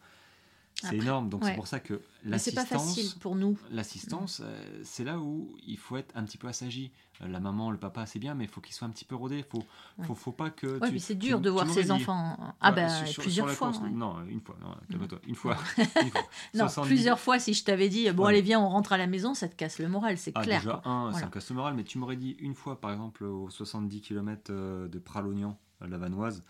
c'est énorme. Donc c'est pour ça que l'assistance. c'est pas facile pour nous. L'assistance, euh, c'est là où il faut être un petit peu assagi. Euh, la maman, le papa, c'est bien, mais il faut qu'il soit un petit peu rodé. Faut, faut, faut pas que. Oui, mais c'est dur de voir ses enfants. Ah ben plusieurs fois. Non, une fois. Non, calme-toi. Une fois. (laughs) non, plusieurs fois. Si je t'avais dit, bon allez viens, on rentre à la maison, ça te casse le moral, c'est ah, clair. Déjà un, ça me casse le moral. Mais tu m'aurais dit une fois, par exemple, aux 70 km de Pralognan, la Vanoise.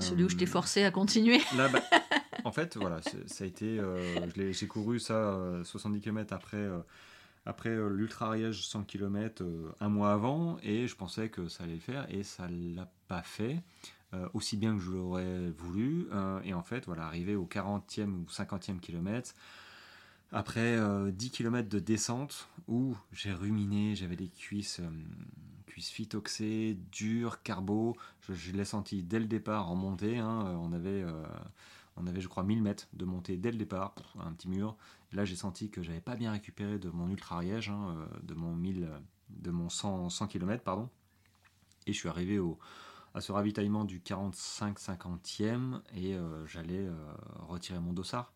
Celui où je t'ai forcé à continuer. Là, bah, (laughs) en fait, voilà, ça a été. Euh, j'ai couru ça 70 euh, km après, euh, après l'Ultra Ariège 100 km un mois avant, et je pensais que ça allait le faire, et ça l'a pas fait. aussi bien que je l'aurais voulu. et en fait, voilà, arrivé au 40e ou 50e kilomètre, après 10 km de descente, où j'ai ruminé, j'avais les cuisses, cuisses phytoxées, dures, carbo, je, l'ai senti dès le départ en montée. Hein, on avait on avait, je crois, 1000 mètres de montée dès le départ, un petit mur. là, j'ai senti que j'avais pas bien récupéré de mon ultra ariège, hein, euh, de mon 1000, de mon 100, 100 km, pardon. Et je suis arrivé au, à ce ravitaillement du 45-50e et euh, j'allais euh, retirer mon dossard.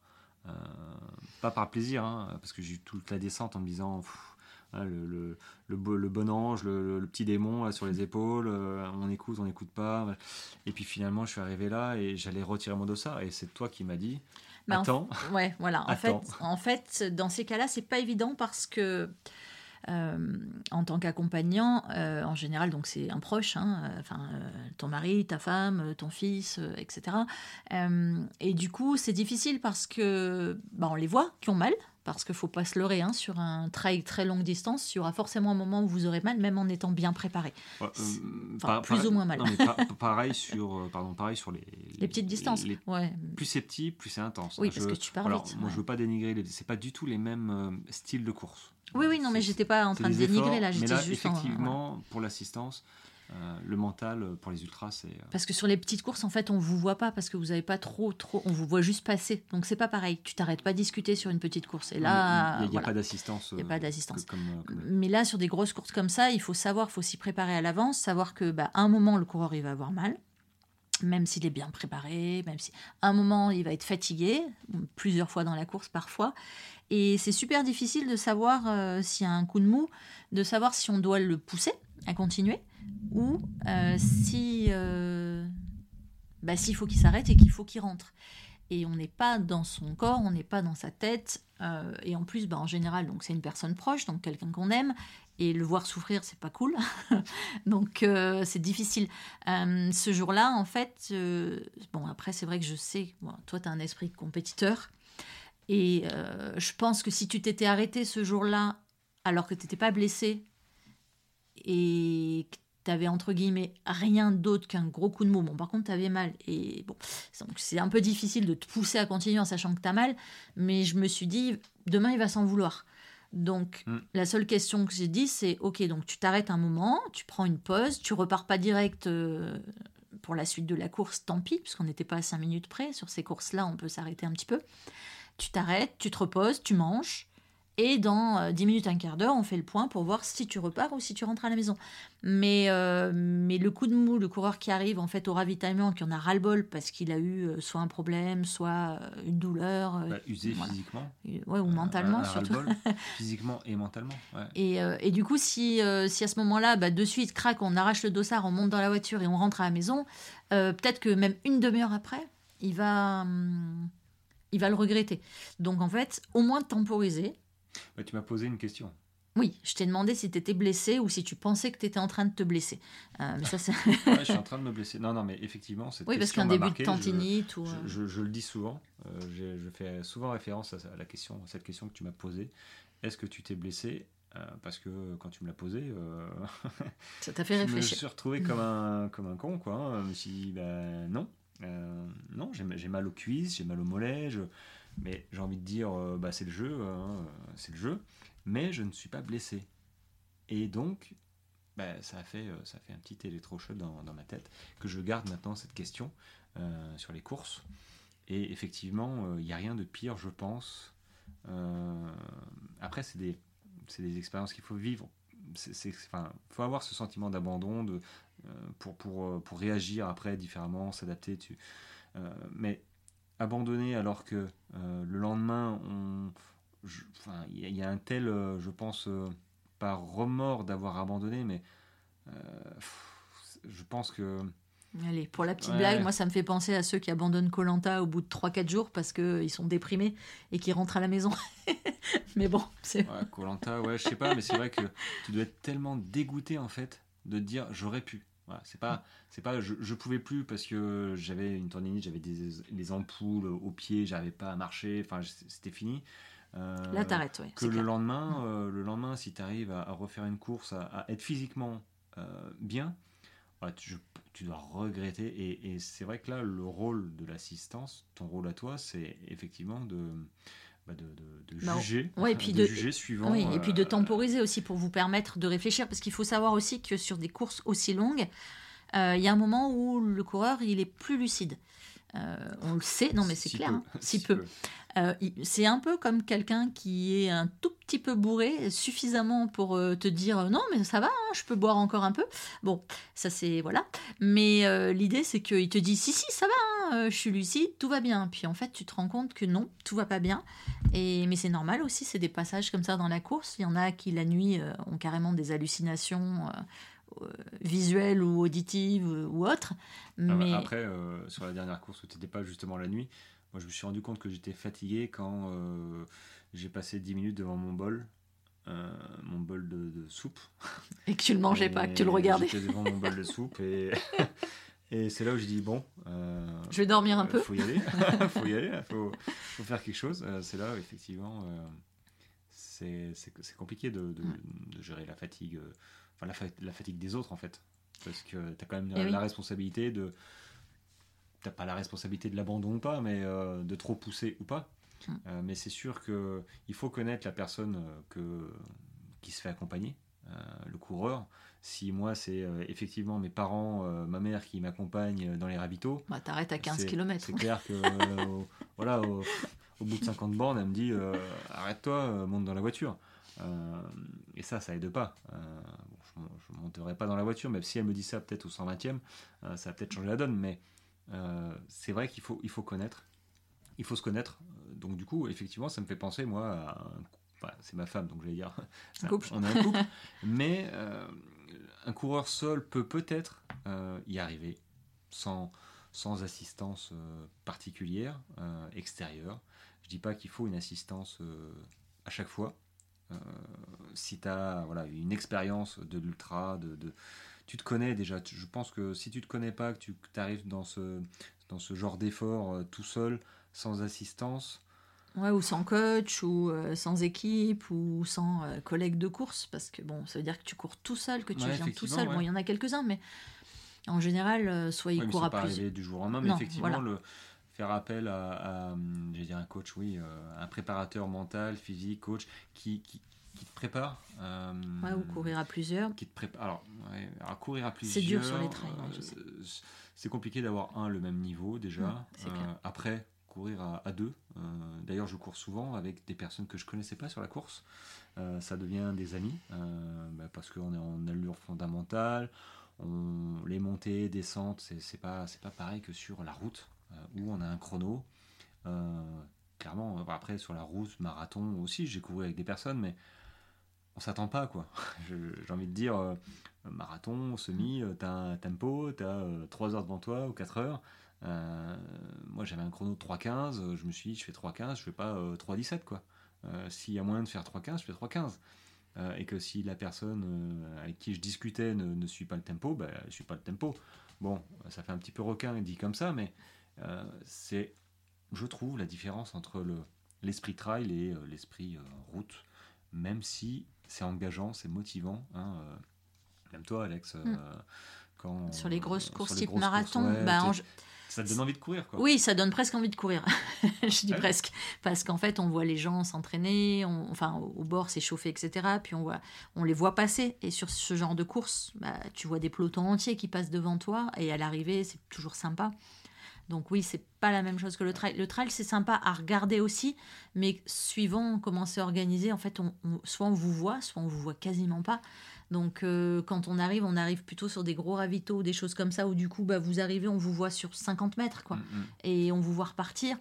Pas par plaisir, hein, parce que j'ai eu toute la descente en me disant Hein, le, le, le, bon ange, le, petit démon sur les épaules, euh, on écoute, on n'écoute pas. Et puis finalement, je suis arrivé là et j'allais retirer mon dossard et c'est toi qui m'as dit. attends. ouais, voilà. En (laughs) fait, en fait, dans ces cas-là, c'est pas évident parce que euh, en tant qu'accompagnant, euh, en général, donc c'est un proche, hein, enfin ton mari, ta femme, ton fils, etc. et du coup, c'est difficile parce que bah, on les voit qui ont mal, parce qu'il ne faut pas se leurrer, hein, sur un trail très longue distance, il y aura forcément un moment où vous aurez mal, même en étant bien préparé. Euh, plus ou moins mal. (laughs) pareil, sur, euh, pardon, pareil sur les, les petites distances. ouais. Plus c'est petit, plus c'est intense. Oui, parce que tu pars vite. Moi, je ne veux pas dénigrer, c'est pas du tout les mêmes euh, styles de course. Oui, oui, non, mais j'étais pas en train de dénigrer là, j'étais juste effectivement, pour l'assistance, euh, le mental euh, pour les ultras, c'est. Euh, parce que sur les petites courses, en fait, on vous voit pas parce que vous avez pas trop, trop. On vous voit juste passer. Donc c'est pas pareil. Tu t'arrêtes pas discuter sur une petite course. Et là, il n'y a, pas d'assistance. Il n'y a pas d'assistance. Mais là, sur des grosses courses comme ça, il faut savoir, il faut s'y préparer à l'avance, savoir que, bah, un moment, le coureur il va avoir mal même s'il est bien préparé, même si à un moment il va être fatigué, plusieurs fois dans la course parfois. Et c'est super difficile de savoir s'il y a un coup de mou, de savoir si on doit le pousser à continuer ou euh, si euh, bah, s'il faut qu'il s'arrête et qu'il faut qu'il rentre. Et on n'est pas dans son corps, on n'est pas dans sa tête. Euh, et en plus, bah, en général, donc c'est une personne proche, donc quelqu'un qu'on aime. Et le voir souffrir, c'est pas cool. (laughs) donc c'est difficile. ce jour-là, en fait, bon après c'est vrai que je sais, toi tu as un esprit compétiteur. Et je pense que si tu t'étais arrêté ce jour-là, alors que tu n'étais pas blessé, et que t'avais entre guillemets rien d'autre qu'un gros coup de mou. Bon, par contre, t'avais mal. Et bon, c'est un peu difficile de te pousser à continuer en sachant que t'as mal. Mais je me suis dit, demain, il va s'en vouloir. Donc, mm. la seule question que j'ai dit, c'est ok, donc tu t'arrêtes un moment, tu prends une pause, tu repars pas direct euh, pour la suite de la course, tant pis, puisqu'on n'était pas à 5 minutes près. Sur ces courses-là, on peut s'arrêter un petit peu. Tu t'arrêtes, tu te reposes, tu manges, et dans 10 euh, minutes, un quart d'heure, on fait le point pour voir si tu repars ou si tu rentres à la maison. Mais, euh, mais le coup de mou, le coureur qui arrive en fait au ravitaillement, qui en a ras-le-bol parce qu'il a eu euh, soit un problème, soit une douleur. Bah, usé physiquement. Ouais, ou mentalement surtout. (laughs) physiquement et mentalement. Et, et, du coup, si, si à ce moment-là, bah, de suite, crac, on arrache le dossard, on monte dans la voiture et on rentre à la maison, peut-être que même une demi-heure après, il va. Hum, il va le regretter. Donc en fait, au moins temporiser. Tu m'as posé une question. Oui, je t'ai demandé si tu étais blessé ou si tu pensais que tu étais en train de te blesser. Euh, mais ça, (laughs) ouais, je suis en train de me blesser. Non, non, mais effectivement, cette Oui, parce qu'un début de tendinite ou... Je, je, le dis souvent. Euh, je, fais souvent référence à, la question, à cette question que tu m'as posée. Est-ce que tu t'es blessé? Euh, parce que quand tu me l'as posé, ça t'a fait réfléchir. (laughs) Je me suis retrouvé comme un, comme un con, quoi. Hein. Je me suis dit, ben non, non, j'ai mal aux cuisses, j'ai mal aux mollets, mais j'ai envie de dire, bah, c'est le jeu, hein, c'est le jeu mais je ne suis pas blessé. Et donc, bah, ça, a fait, euh, ça fait un petit électrochoc dans, dans ma tête, que je garde maintenant cette question euh, sur les courses. Et effectivement, euh, il n'y a rien de pire, je pense. après, c'est des, des expériences qu'il faut vivre. Il faut avoir ce sentiment d'abandon de, pour, pour, pour, réagir après différemment, s'adapter. Tu, mais abandonner alors que le lendemain, on, il y, a un tel, euh, je pense, euh, pas remords d'avoir abandonné, mais euh, je pense que. Allez, pour la petite blague, moi ça me fait penser à ceux qui abandonnent Colanta au bout de 3-4 jours parce qu'ils sont déprimés et qui rentrent à la maison. (laughs) mais bon, c'est. Colanta, ouais, je sais pas, mais c'est vrai que tu dois être tellement dégoûté en fait de te dire j'aurais pu. Voilà, c'est pas, c'est pas, je, je pouvais plus parce que j'avais une tendinite, j'avais des, des ampoules au pied, j'arrivais pas à marcher, enfin c'était fini. Euh, Là, t'arrêtes, oui. Que le lendemain, euh, le lendemain, si tu arrives à, refaire une course, à, être physiquement euh, bien, tu, dois regretter. Et, c'est vrai que là, le rôle de l'assistance, ton rôle à toi, c'est effectivement de, bah, de, bah, juger, et puis de, juger suivant. et puis de temporiser aussi pour vous permettre de réfléchir, parce qu'il faut savoir aussi que sur des courses aussi longues, il y a un moment où le coureur il est plus lucide. On le sait, non mais c'est clair, hein, (laughs) si, peu. Euh, c'est un peu comme quelqu'un qui est un tout petit peu bourré, suffisamment pour euh, te dire euh, non, mais ça va, hein, je peux boire encore un peu. Bon, ça c'est voilà. Mais l'idée c'est qu'il te dit si, si, ça va, hein, je suis lucide, tout va bien. Puis en fait, tu te rends compte que non, tout va pas bien. Et, mais c'est normal aussi, c'est des passages comme ça dans la course. Il y en a qui la nuit ont carrément des hallucinations visuelles ou auditives ou autres. Ah bah, mais... Après, sur la dernière course où tu n'étais pas justement la nuit, moi, je me suis rendu compte que j'étais fatigué quand euh, j'ai passé 10 minutes devant mon bol, euh, mon bol de, soupe. (laughs) Et que tu le mangeais pas, que tu le regardais. J'étais devant mon bol de soupe et, (laughs) et c'est là où je dis bon. Euh, je vais dormir un peu. Faut y aller, (laughs) faut y aller, faut, faut faire quelque chose. c'est là où, effectivement c'est compliqué de, de, de, gérer la fatigue, enfin la, la, fatigue des autres en fait, parce que tu as quand même eh la responsabilité de t'as pas la responsabilité de l'abandon ou pas, mais euh, de trop pousser ou pas. Hum. Euh, mais c'est sûr que il faut connaître la personne euh, que, qui se fait accompagner, le coureur. Si moi, c'est effectivement mes parents, ma mère qui m'accompagne dans les ravitaux. Bah, t'arrêtes à 15 km. C'est clair que, voilà, au, bout de 50 bornes, elle me dit arrête-toi, monte dans la voiture. et ça, ça aide pas. Je ne monterai pas dans la voiture, même si elle me dit ça peut-être au 120e, ça va peut-être changer la donne, mais euh, c'est vrai qu'il faut, il faut connaître. Il faut se connaître. Donc du coup, effectivement, ça me fait penser, moi, à c'est ma femme, donc je vais dire, (laughs) on est un couple, (laughs) mais euh, un coureur seul peut peut-être euh, y arriver sans, sans assistance particulière, extérieure. Je dis pas qu'il faut une assistance à chaque fois. Si tu as voilà, une expérience de l'ultra, de, de tu te connais déjà. Je pense que si tu te connais pas, que tu arrives dans ce, dans ce genre d'effort euh, tout seul, sans assistance. Ouais, ou sans coach, ou euh, sans équipe, ou sans euh, collègue de course, parce que bon, ça veut dire que tu cours tout seul, que tu viens tout seul. Bon, il y en a quelques-uns, mais en général, soit il court à pas du jour au lendemain, mais effectivement, le, faire appel à, à dire un coach, oui, un préparateur mental, physique, coach, qui, qui, qui te prépare. Euh, ouais, ou courir à plusieurs. Qui te prépare. Alors, alors, courir à plusieurs. C'est dur sur les trails. Euh, c'est compliqué d'avoir un le même niveau déjà. Mmh, euh, après, courir à, deux. D'ailleurs, je cours souvent avec des personnes que je connaissais pas sur la course. ça devient des amis bah, parce qu'on est en allure fondamentale. On, les montées, descentes, c'est pas c'est pas pareil que sur la route où on a un chrono. clairement, après sur la route, marathon aussi, j'ai couru avec des personnes, mais on s'attend pas quoi. (laughs) J'ai envie de dire euh, marathon, semi, euh, t'as un tempo, t'as 3 euh, heures devant toi ou 4 heures. moi, j'avais un chrono de 3.15, je me suis dit, je fais 3.15, je fais pas 3.17, quoi. S'il y a moyen de faire 3.15, je fais 3.15. et que si la personne avec qui je discutais ne, suit pas le tempo, je ne suis pas le tempo. Bon, ça fait un petit peu requin dit comme ça, mais c'est, je trouve, la différence entre le, l'esprit trail et l'esprit route, même si c'est engageant, c'est motivant. Hein, même toi, Alex, mm. quand, sur les grosses courses type marathon, bah, ça te donne envie de courir, quoi. Oui, ça donne presque envie de courir. (laughs) je dis presque. Parce qu'en fait, on voit les gens s'entraîner, enfin, au bord s'échauffer, etc. Puis on, voit, on les voit passer. Et sur ce genre de course, bah, tu vois des pelotons entiers qui passent devant toi. Et à l'arrivée, c'est toujours sympa. Donc oui, c'est pas la même chose que le trail. Le trail, c'est sympa à regarder aussi, mais suivant comment c'est organisé, en fait, on, soit on vous voit, soit on vous voit quasiment pas. Donc euh, quand on arrive, on arrive plutôt sur des gros ravitaux ou des choses comme ça, où du coup, bah, vous arrivez, on vous voit sur 50 mètres, quoi. Mm, mm. Et on vous voit repartir.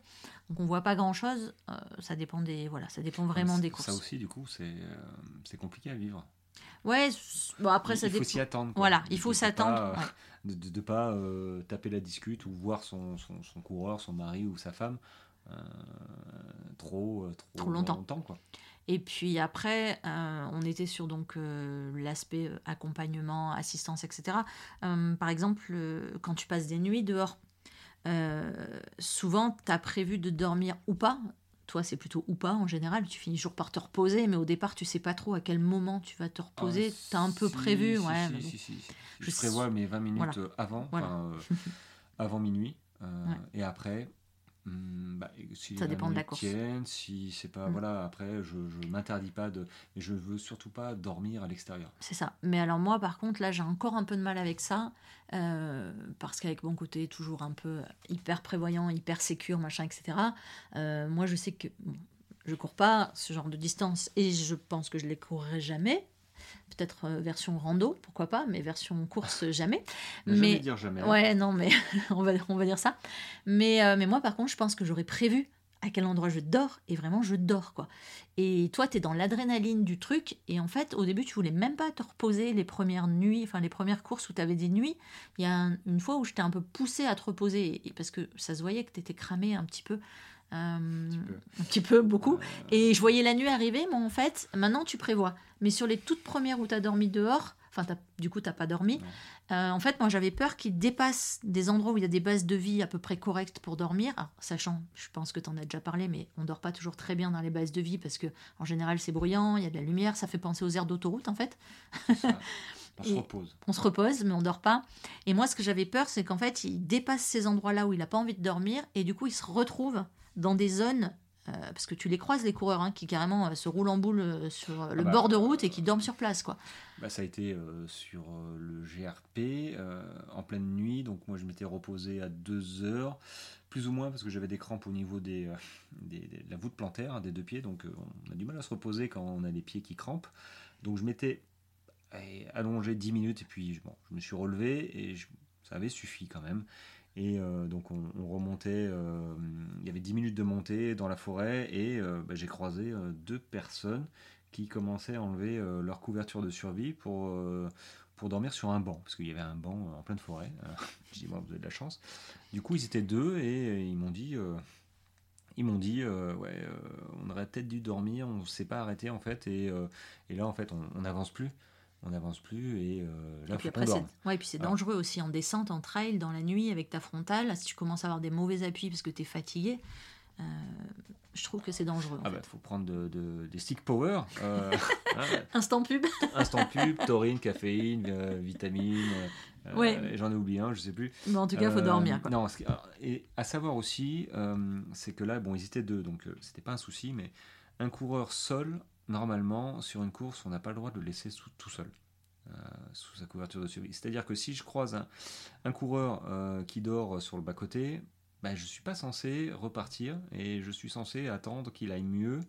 Donc on voit pas grand-chose. Euh, ça dépend des voilà, ça dépend vraiment des courses. Ça aussi, du coup, c'est euh, compliqué à vivre. Ouais, bon après ça il faut s'y attendre. Voilà, il faut s'attendre. De ne pas taper la discute ou voir son, son, son, coureur, son mari ou sa femme trop, trop, trop, longtemps. longtemps quoi. Et puis après, euh, on était sur donc euh, l'aspect euh, accompagnement, assistance, etc. par exemple, quand tu passes des nuits dehors, souvent, tu as prévu de dormir ou pas? Toi, c'est plutôt ou pas en général. Tu finis toujours par te reposer, mais au départ, tu sais pas trop à quel moment tu vas te reposer. tu as un peu prévu. Si, ouais, si, Je, prévois mes 20 minutes avant, (laughs) avant minuit. Et après, Hmm, bah, si ça dépend de la course. si c'est pas hmm. voilà après je, je m'interdis pas de mais je veux surtout pas dormir à l'extérieur. C'est ça. Mais alors moi par contre là j'ai encore un peu de mal avec ça euh, parce qu'avec mon côté toujours un peu hyper prévoyant, hyper sécure machin etc. Euh, moi je sais que je cours pas ce genre de distance et je pense que je les courrai jamais peut-être euh, version rando, pourquoi pas, mais version course (laughs) jamais. mais dire jamais. Hein. Ouais, non, mais (laughs) on va on va dire ça. Mais euh, mais moi par contre, je pense que j'aurais prévu à quel endroit je dors et vraiment je dors quoi. Et toi tu es dans l'adrénaline du truc et en fait au début tu voulais même pas te reposer les premières nuits, enfin les premières courses où tu avais des nuits, il y a une fois où je t'ai un peu poussé à te reposer parce que ça se voyait que tu étais cramé un petit peu. Euh, un, petit peu. beaucoup. Et je voyais la nuit arriver, mais en fait, maintenant tu prévois. Mais sur les toutes premières où tu as dormi dehors, enfin, du coup, tu n'as pas dormi. Euh, en fait, moi, j'avais peur qu'ils dépassent des endroits où il y a des bases de vie à peu près correctes pour dormir. sachant, je pense que tu en as déjà parlé, mais on dort pas toujours très bien dans les bases de vie parce que, en général, c'est bruyant, il y a de la lumière, ça fait penser aux aires d'autoroute, en fait. (laughs) On se repose. On se repose, mais on dort pas. Et moi, ce que j'avais peur, c'est qu'en fait, il dépasse ces endroits-là où il n'a pas envie de dormir, et du coup, il se retrouve dans des zones euh, parce que tu les croises les coureurs hein, qui carrément euh, se roulent en boule euh, sur le ah bah, bord de route et qui dorment sur place quoi. Bah, ça a été sur le GRP en pleine nuit. Donc moi je m'étais reposé à 2 heures. Plus ou moins parce que j'avais des crampes au niveau des, de la voûte plantaire hein, des deux pieds. Donc on a du mal à se reposer quand on a les pieds qui crampent. Donc je m'étais allongé 10 minutes et puis bon, je me suis relevé et ça avait suffi quand même et euh, donc on, remontait, euh, il y avait 10 minutes de montée dans la forêt et euh, bah, j'ai croisé deux personnes qui commençaient à enlever leur couverture de survie pour, pour dormir sur un banc, parce qu'il y avait un banc en pleine forêt. (laughs) je dis, moi, vous avez de la chance. Du coup, ils étaient deux et ils m'ont dit, ils m'ont dit, ouais, on aurait peut-être dû dormir, on ne s'est pas arrêté en fait, et, et là, en fait, on n'avance plus on n'avance plus et euh, là, et puis après, ouais, et puis c'est dangereux aussi en descente, en trail, dans la nuit avec ta frontale. Si tu commences à avoir des mauvais appuis parce que tu es fatigué, euh, je trouve que c'est dangereux. Ah bah, faut prendre de, des stick power. Euh, (laughs) hein. Instant pub. Instant pub, (laughs) taurine, caféine, vitamine. ouais. J'en ai oublié un, je sais plus. Mais en tout cas, il faut dormir. Non, et à savoir aussi, c'est que là, bon, ils étaient deux, donc c'était pas un souci, mais un coureur seul normalement, sur une course, on n'a pas le droit de le laisser tout seul. Euh, sous sa couverture de survie. C'est-à-dire que si je croise un, coureur euh, qui dort sur le bas-côté, ben, je ne suis pas censé repartir et je suis censé attendre qu'il aille mieux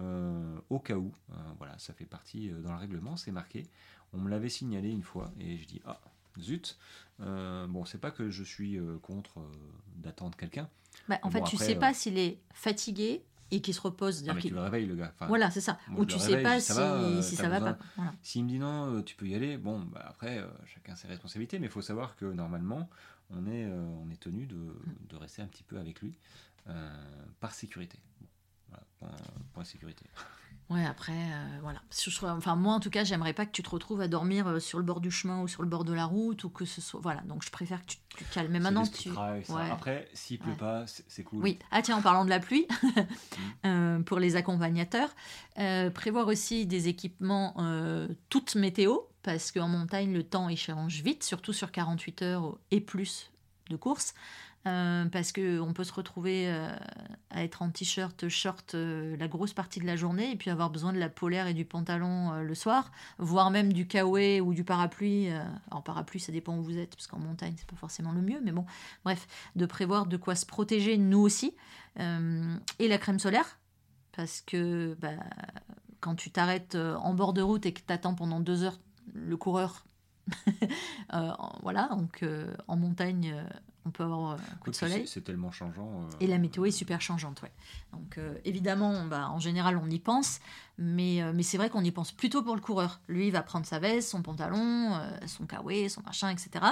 euh, au cas où. voilà, ça fait partie dans le règlement, c'est marqué. On me l'avait signalé une fois et je dis ah zut. bon, c'est pas que je suis contre d'attendre quelqu'un. Bah, en fait, tu sais pas s'il est fatigué, et qui se repose. Ah, mais tu le réveilles, le gars. voilà, c'est ça. Ou tu sais pas si ça va, si ça va pas. S'il me dit non, euh, tu peux y aller, bon, bah après, euh, chacun ses responsabilités, mais il faut savoir que normalement, on est, on est tenu de, de, rester un petit peu avec lui par sécurité. voilà, point, point sécurité. Ouais, après, euh, voilà. Enfin, moi, en tout cas, j'aimerais pas que tu te retrouves à dormir euh, sur le bord du chemin ou sur le bord de la route ou que ce soit. Voilà, donc je préfère que tu te calmes. Mais maintenant, tu. Après, s'il pleut pas, c'est cool. Oui. Ah, tiens, en parlant de la pluie, (laughs) mm. euh, pour les accompagnateurs, prévoir aussi des équipements toutes météo, parce qu'en montagne, le temps, il change vite, surtout sur 48 heures et plus de course. Euh, parce qu'on peut se retrouver euh, à être en t-shirt, short euh, la grosse partie de la journée et puis avoir besoin de la polaire et du pantalon le soir, voire même du kawaii ou du parapluie. en parapluie, ça dépend où vous êtes, parce qu'en montagne, c'est pas forcément le mieux, mais bon, bref, de prévoir de quoi se protéger nous aussi. et la crème solaire, parce que bah, quand tu t'arrêtes en bord de route et que tu attends pendant deux heures le coureur, (laughs) voilà, donc en montagne on peut avoir un coup de soleil. C'est tellement changeant. Euh, et la météo est super changeante, ouais. Donc euh, évidemment, bah, en général, on y pense, mais, euh, mais c'est vrai qu'on y pense plutôt pour le coureur. Lui, il va prendre sa veste, son pantalon, son kawaii, son machin, etc.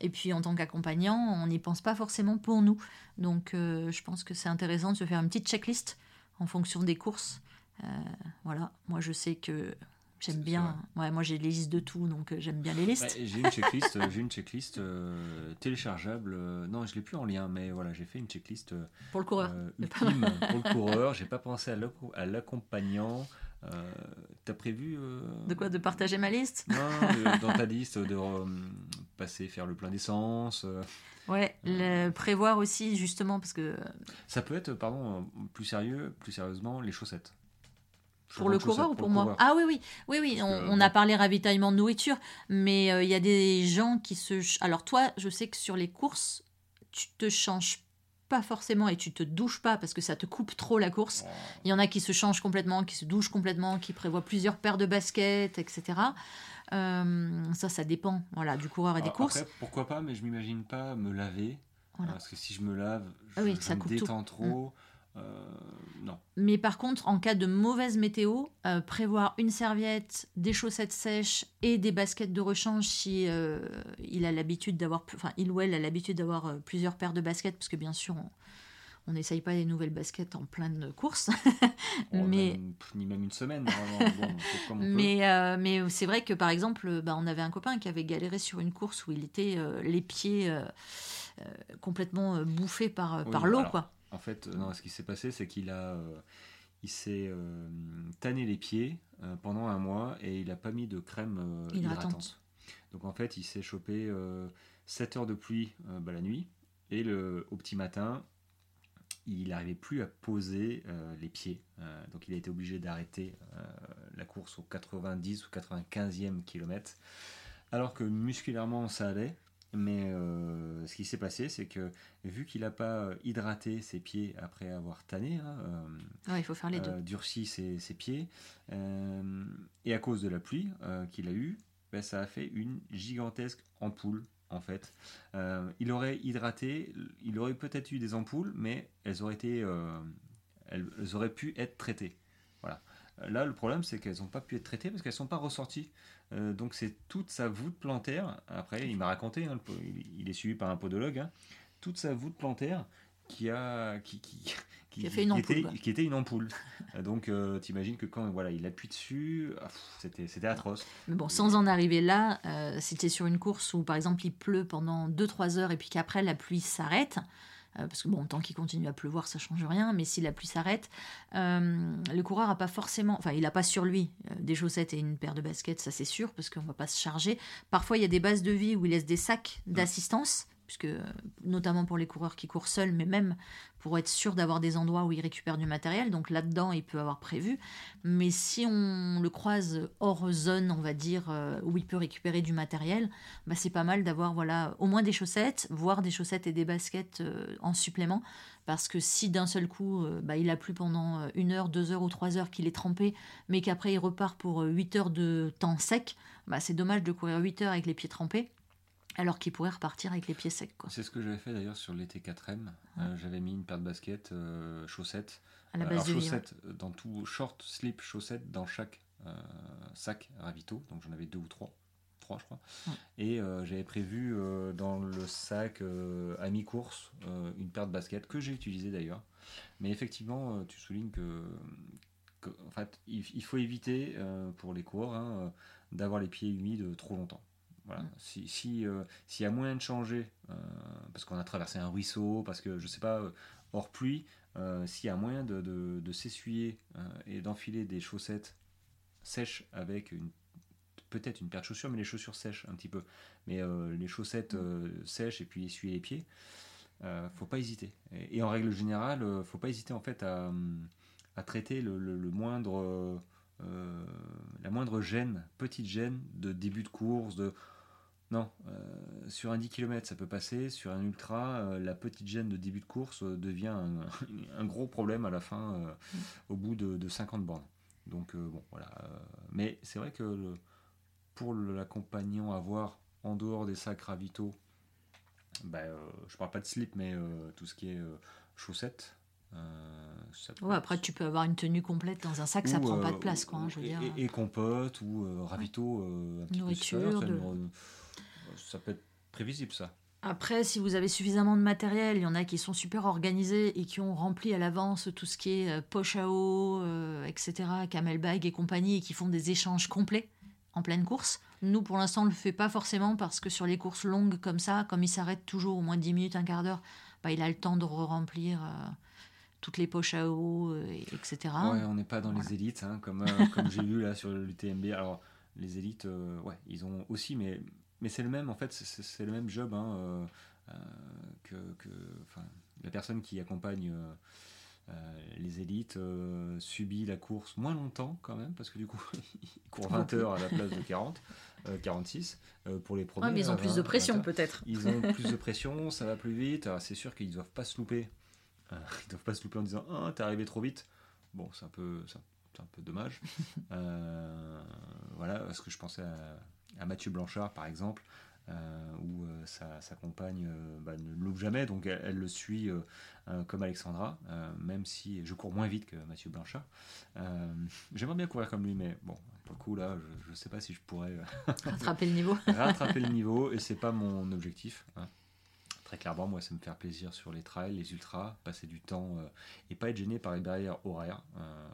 Et puis en tant qu'accompagnant, on n'y pense pas forcément pour nous. Donc je pense que c'est intéressant de se faire une petite checklist en fonction des courses. voilà, moi je sais que J'aime bien. Ouais, moi j'ai les listes de tout, donc euh, j'aime bien les listes. j'ai une checklist, euh, (laughs) j'ai une checklist euh, téléchargeable. non, je l'ai plus en lien, mais voilà, j'ai fait une checklist pour le coureur. ultime pour le coureur. (laughs) J'ai pas pensé à l'accompagnant. T'as prévu De quoi? De partager ma liste? Non, (laughs) dans ta liste, de passer, faire le plein d'essence. Ouais, le, prévoir aussi justement parce que. Ça peut être, pardon, plus sérieux, plus sérieusement, les chaussettes. Pour le coureur ou pour, moi Ah oui, oui, oui, oui. On, a parlé ravitaillement de nourriture, mais euh, il y a des gens qui se. Alors toi, je sais que sur les courses, tu te changes pas forcément et tu te douches pas parce que ça te coupe trop la course. Il y en a qui se changent complètement, qui se douchent complètement, qui prévoient plusieurs paires de baskets, etc. Euh, ça, ça dépend voilà, du coureur et des courses. pourquoi pas, mais je m'imagine pas me laver. Parce que si je me lave, je, ah oui, ça me détends trop. Mm. Euh, non. Mais par contre, en cas de mauvaise météo, euh, prévoir une serviette, des chaussettes sèches et des baskets de rechange si euh, il a l'habitude d'avoir, enfin il ou elle a l'habitude d'avoir plusieurs paires de baskets, parce que bien sûr on n'essaye pas les nouvelles baskets en pleine course. (laughs) mais ni même une semaine. mais mais c'est vrai que par exemple, bah, on avait un copain qui avait galéré sur une course où il était les pieds complètement bouffés par, par l'eau, quoi. En fait, non, ce qui s'est passé, c'est qu'il a, euh, il s'est euh, tanné les pieds euh, pendant un mois et il n'a pas mis de crème hydratante. Donc en fait, il s'est chopé 7 heures de pluie bah, la nuit et le, au petit matin, il n'arrivait plus à poser les pieds. donc il a été obligé d'arrêter la course au 90 ou 95e kilomètre. Alors que musculairement ça allait, mais euh, ce qui s'est passé, c'est que vu qu'il n'a pas hydraté ses pieds après avoir tanné, hein, euh, il faut faire les deux. Euh, durci ses, ses pieds, et à cause de la pluie qu'il a eue, ben, ça a fait une gigantesque ampoule en fait. il aurait hydraté, il aurait peut-être eu des ampoules, mais elles auraient été, elles auraient pu être traitées. Voilà. Là, le problème, c'est qu'elles n'ont pas pu être traitées parce qu'elles ne sont pas ressorties. Euh, donc, c'est toute sa voûte plantaire. Après, il m'a raconté, hein, il est suivi par un podologue, hein, toute sa voûte plantaire qui a, qui, qui, (laughs) qui, a fait une ampoule, était, qui était une ampoule. donc, euh, tu imagines que quand voilà, il appuie dessus, ah, c'était, c'était atroce. Mais bon, sans en arriver là, euh, si tu es sur une course où, par exemple, il pleut pendant 2-3 heures et puis qu'après la pluie s'arrête, euh, parce que bon, tant qu'il continue à pleuvoir, ça change rien, mais si la pluie s'arrête, euh, le coureur a pas forcément, enfin, il n'a pas sur lui euh, des chaussettes et une paire de baskets, ça c'est sûr, parce qu'on va pas se charger. Parfois, il y a des bases de vie où il laisse des sacs d'assistance, puisque notamment pour les coureurs qui courent seuls, mais même pour être sûr d'avoir des endroits où il récupère du matériel. Donc là-dedans, il peut avoir prévu. Mais si on le croise hors zone, on va dire, euh, où il peut récupérer du matériel, bah, c'est pas mal d'avoir voilà, au moins des chaussettes, voire des chaussettes et des baskets euh, en supplément. Parce que si d'un seul coup, euh, bah, il a plu pendant une heure, deux heures ou trois heures qu'il est trempé, mais qu'après il repart pour huit heures de temps sec, bah, c'est dommage de courir huit heures avec les pieds trempés alors qu'il pourrait repartir avec les pieds secs. C'est ce que j'avais fait d'ailleurs sur l'été 4M. Euh, j'avais mis une paire de baskets, euh, chaussettes. À la base Alors, chaussettes dans tout, short, slip, chaussettes dans chaque euh, sac ravito. Donc j'en avais deux ou trois. trois, je crois. Et j'avais prévu dans le sac à mi-course une paire de baskets que j'ai utilisée d'ailleurs. Mais effectivement, tu soulignes que, en fait, il, faut éviter pour les coureurs hein, d'avoir les pieds humides trop longtemps. Voilà. Mm. Si, si, s'il y a moyen de changer, parce qu'on a traversé un ruisseau, parce que je sais pas, hors pluie, s'il y a moyen de, de s'essuyer et d'enfiler des chaussettes sèches avec une peut-être une paire de chaussures, mais les chaussures sèches un petit peu. Mais euh, les chaussettes mm. euh, sèches et puis essuyer les pieds, euh, faut pas hésiter. Et, en règle générale, faut pas hésiter en fait à, traiter le, moindre, la moindre gêne, petite gêne de début de course, de non, sur un 10 km ça peut passer, sur un ultra, la petite gêne de début de course devient (laughs) un, gros problème à la fin, au bout de, 50 bornes. Donc bon, voilà. mais c'est vrai que le, pour l'accompagnant à voir en dehors des sacs ravitaux, euh, je parle pas de slip, mais euh, tout ce qui est euh, chaussettes. ouais, après, tu peux avoir une tenue complète dans un sac, ça prend pas de place, quoi. Hein, je veux et, dire. Et, compote ou ravito, un petit Nourriture, peu ça, peut être prévisible, ça. Après, si vous avez suffisamment de matériel, il y en a qui sont super organisés et qui ont rempli à l'avance tout ce qui est poche à eau, etc., camel bag et compagnie, et qui font des échanges complets en pleine course. Nous, pour l'instant, on ne le fait pas forcément parce que sur les courses longues comme ça, comme il s'arrête toujours au moins 10 minutes, un quart d'heure, bah, il a le temps de remplir euh, toutes les poches à eau, euh, etc. Ouais, on n'est pas dans les élites, hein, comme, euh, comme j'ai vu là sur l'UTMB. Alors, les élites, ouais, ils ont aussi, mais, mais c'est le même, en fait, c'est le même job hein, que, que la personne qui accompagne euh, les élites euh, subit la course moins longtemps quand même, parce que du coup, ils courent 20 heures à la place de 40, 46 euh, pour les premiers. mais ils ont plus de pression peut-être. Ils ont (laughs) plus de pression, ça va plus vite. C'est sûr qu'ils ne doivent pas se louper. (laughs) ils doivent pas se louper en disant Ah, t'es arrivé trop vite. Bon, c'est un peu, c'est un peu dommage. (laughs) voilà, parce que je pensais à Mathieu Blanchard par exemple, euh, où euh, sa, compagne euh, bah, ne loupe jamais, donc elle, le suit comme Alexandra, même si je cours moins vite que Mathieu Blanchard. J'aimerais bien courir comme lui, mais bon, pour le coup là, je ne sais pas si je pourrais (laughs) rattraper le niveau. (laughs) rattraper le niveau, et c'est pas mon objectif. Hein. Très clairement, moi, c'est me faire plaisir sur les trails, les ultras, passer du temps et pas être gêné par les barrières horaires.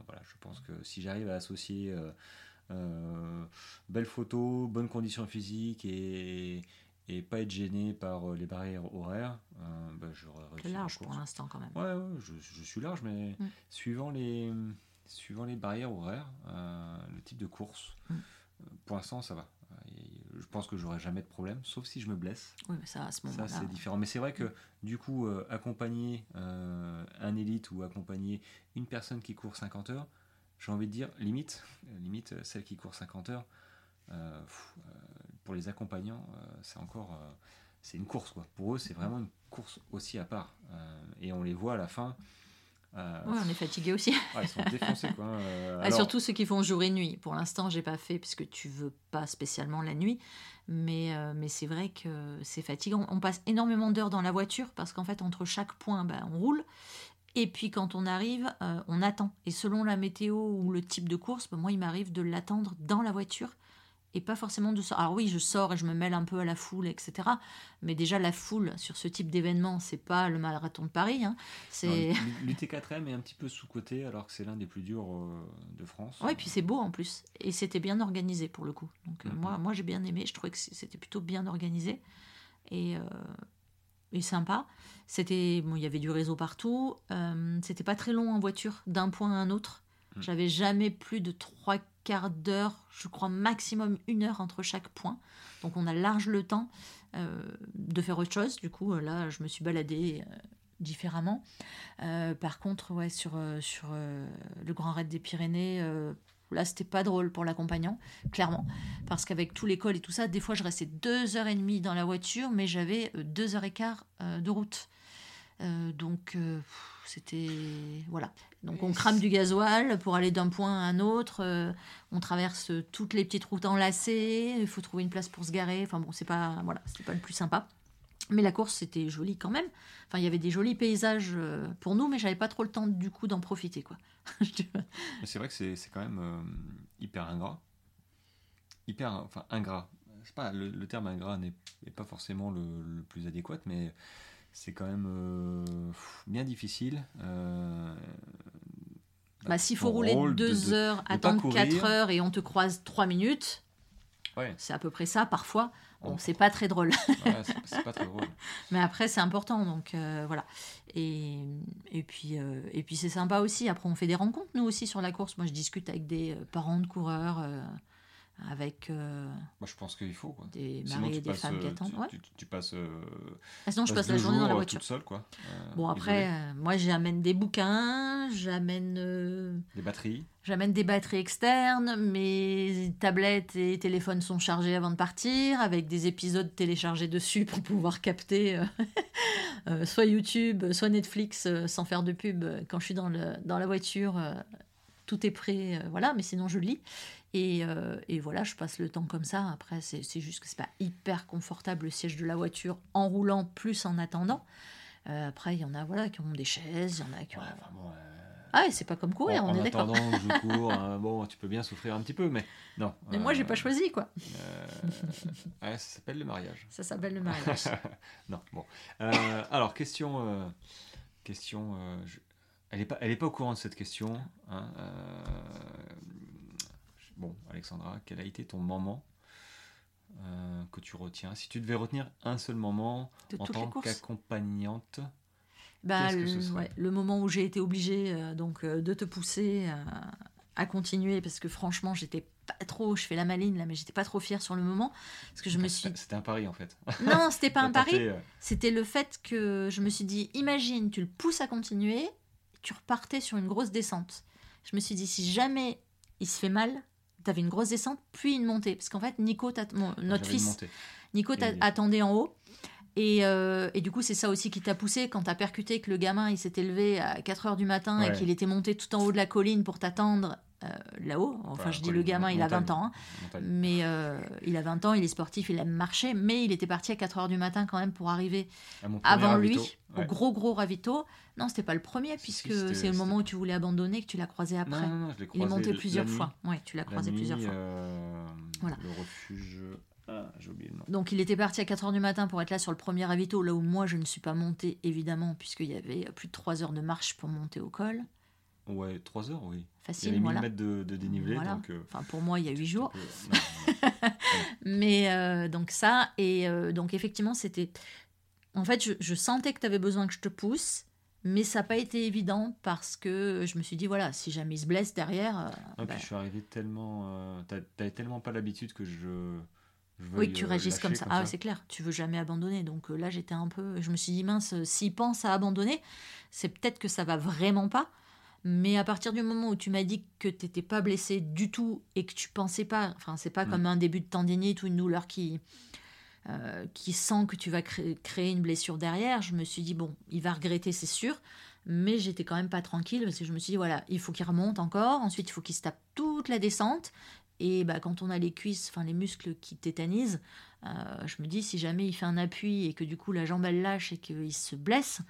voilà, je pense que si j'arrive à associer euh, belle photo, bonne condition physique et, et pas être gêné par euh, les barrières horaires, euh, bah, j'aurais réussi. large pour l'instant quand même. Ouais, je, suis large, mais mm. suivant, les, suivant les barrières horaires, le type de course, mm. pour l'instant ça va. Je pense que j'aurai jamais de problème, sauf si je me blesse. Oui, mais ça à ce moment-là. Ça c'est différent. Mais c'est vrai que du coup, accompagner un élite ou accompagner une personne qui court 50 heures, j'ai envie de dire, limite, limite euh, celle qui court 50 heures, euh, euh, pour les accompagnants, c'est encore. c'est une course, quoi. Pour eux, c'est vraiment une course aussi à part. et on les voit à la fin. oui, on est fatigué aussi. (laughs) ils sont défoncés. Quoi. Hein, surtout ceux qui font jour et nuit. Pour l'instant, j'ai pas fait puisque tu veux pas spécialement la nuit, mais, mais c'est vrai que c'est fatigant. On passe énormément d'heures dans la voiture parce qu'en fait, entre chaque point, ben, on roule et puis quand on arrive, euh, on attend. Et selon la météo ou le type de course, ben, moi il m'arrive de l'attendre dans la voiture et pas forcément de sortir. Alors oui, je sors et je me mêle un peu à la foule, etc. Mais déjà la foule sur ce type d'événement, c'est pas le marathon de Paris. Hein. C'est (laughs) l'UT4M est un petit peu sous côté alors que c'est l'un des plus durs euh, de France. Oui, et puis c'est beau en plus et c'était bien organisé pour le coup. Donc euh, mm-hmm. moi, moi j'ai bien aimé. Je trouvais que c'était plutôt bien organisé et et sympa. C'était bon, il y avait du réseau partout. Euh, c'était pas très long en voiture d'un point à un autre. Hmm. J'avais jamais plus de trois quarts d'heure, je crois maximum une heure entre chaque point. Donc on a large le temps euh, de faire autre chose. Du coup, là, je me suis baladée euh, différemment. par contre, ouais, sur, sur le Grand Raid des Pyrénées, Là, c'était pas drôle pour l'accompagnant, clairement. Parce qu'avec tout l'école et tout ça, des fois, je restais deux heures et demie dans la voiture, mais j'avais euh, deux heures et quart euh, de route. Euh, donc, c'était. Voilà. Donc, on crame du gasoil pour aller d'un point à un autre. on traverse toutes les petites routes enlacées. Il faut trouver une place pour se garer. Enfin, bon, c'est pas. Voilà, c'était pas le plus sympa. Mais la course, c'était joli quand même. Enfin, il y avait des jolis paysages euh, pour nous, mais j'avais pas trop le temps du coup d'en profiter. quoi. (laughs) c'est vrai que c'est quand même euh, hyper ingrat. Hyper enfin, ingrat. pas, le, terme ingrat n'est pas forcément le, plus adéquat, mais c'est quand même euh, bien difficile. Euh, bah, S'il faut rouler deux heures, attendre quatre heures et on te croise trois minutes, c'est à peu près ça parfois. Bon, c'est pas très drôle. c'est pas très drôle. (laughs) Mais après, c'est important, donc euh, voilà. Et, et puis, et puis c'est sympa aussi. Après, on fait des rencontres, nous aussi, sur la course. Moi, je discute avec des parents de coureurs avec euh, Moi, je pense qu'il faut quoi. des maris et des femmes qui euh, attendent. Tu, tu, passes. Euh, ah, sinon, je passe la journée dans la voiture. Toute seule, quoi. bon, après, moi, j'amène des bouquins, j'amène. des batteries. J'amène des batteries externes, mes tablettes et téléphones sont chargés avant de partir, avec des épisodes téléchargés dessus pour pouvoir capter (laughs) soit YouTube, soit Netflix sans faire de pub quand je suis dans, le, dans la voiture tout est prêt, voilà, mais sinon je lis. Euh, et, voilà, je passe le temps comme ça. Après, c'est juste que c'est pas hyper confortable le siège de la voiture en roulant plus en attendant. Euh, après, il y en a voilà qui ont des chaises, il y en a qui ont. ah, c'est pas comme courir, on est d'accord. En attendant, je (laughs) cours. Hein, bon, tu peux bien souffrir un petit peu, mais non. Mais moi, j'ai pas euh, choisi, quoi. ça s'appelle le mariage. Ça s'appelle le mariage. (laughs) non, bon. alors, question. question Elle n'est pas, elle est pas au courant de cette question. Hein, Bon, Alexandra, quel a été ton moment euh, que tu retiens? Si tu devais retenir un seul moment en tant qu'accompagnante, bah, le, le, moment où j'ai été obligée euh, donc euh, de te pousser à continuer parce que franchement j'étais pas trop, je fais la maline là, mais j'étais pas trop fière sur le moment parce que je me suis. C'était un pari en fait. (laughs) Non, c'était pas un pari. C'était le fait que je me suis dit, imagine, tu le pousses à continuer, tu repartais sur une grosse descente. Je me suis dit, si jamais il se fait mal, tu avais une grosse descente, puis une montée. Parce qu'en fait, Nico, notre fils, Nico t'attendait en haut. Et, euh, et, du coup, c'est ça aussi qui t'a poussé quand t'as percuté que le gamin il s'était levé à 4 heures du matin et qu'il était monté tout en haut de la colline pour t'attendre euh, là-haut. Enfin, je dis le gamin, il a 20 ans. Hein. Mais euh, il a 20 ans, il est sportif, il aime marcher. Mais il était parti à 4 heures du matin quand même pour arriver avant lui, au gros, gros ravito. Non, c'était pas le premier, puisque c'est le moment où tu voulais abandonner que tu l'as croisé après. il est monté plusieurs fois. Oui, tu l'as croisé plusieurs fois. Euh, voilà. Le refuge. Ah, j'ai oublié le nom. Donc il était parti à 4 heures du matin pour être là sur le premier ravito, là où moi je ne suis pas montée évidemment, puisqu'il y avait plus de 3 heures de marche pour monter au col. Ouais, 3 heures, oui. Facile, il y voilà. mètres de, de dénivelé. Donc, euh, Enfin, pour moi, il y a 8 jours. (laughs) Mais euh, donc ça, et euh, donc effectivement, c'était... En fait, je, sentais que tu avais besoin que je te pousse, mais ça n'a pas été évident parce que je me suis dit, voilà, si jamais il se blesse derrière... puis bah je suis arrivé tellement... tu n'avais tellement pas l'habitude que je... oui, que tu réagisses comme ça. ah, c'est clair, tu veux jamais abandonner. Donc là, j'étais un peu. Je me suis dit, mince, s'il pense à abandonner, c'est peut-être que ça va vraiment pas. Mais à partir du moment où tu m'as dit que tu n'étais pas blessé du tout et que tu pensais pas, enfin, c'est pas mm. comme un début de tendinite ou une douleur qui, euh, qui sent que tu vas créer une blessure derrière, je me suis dit, bon, il va regretter, c'est sûr. Mais j'étais quand même pas tranquille parce que je me suis dit, voilà, il faut qu'il remonte encore. Ensuite, il faut qu'il se tape toute la descente. Et bah, quand on a les cuisses, enfin les muscles qui tétanisent, euh, je me dis si jamais il fait un appui et que du coup la jambe elle lâche et qu'il se blesse,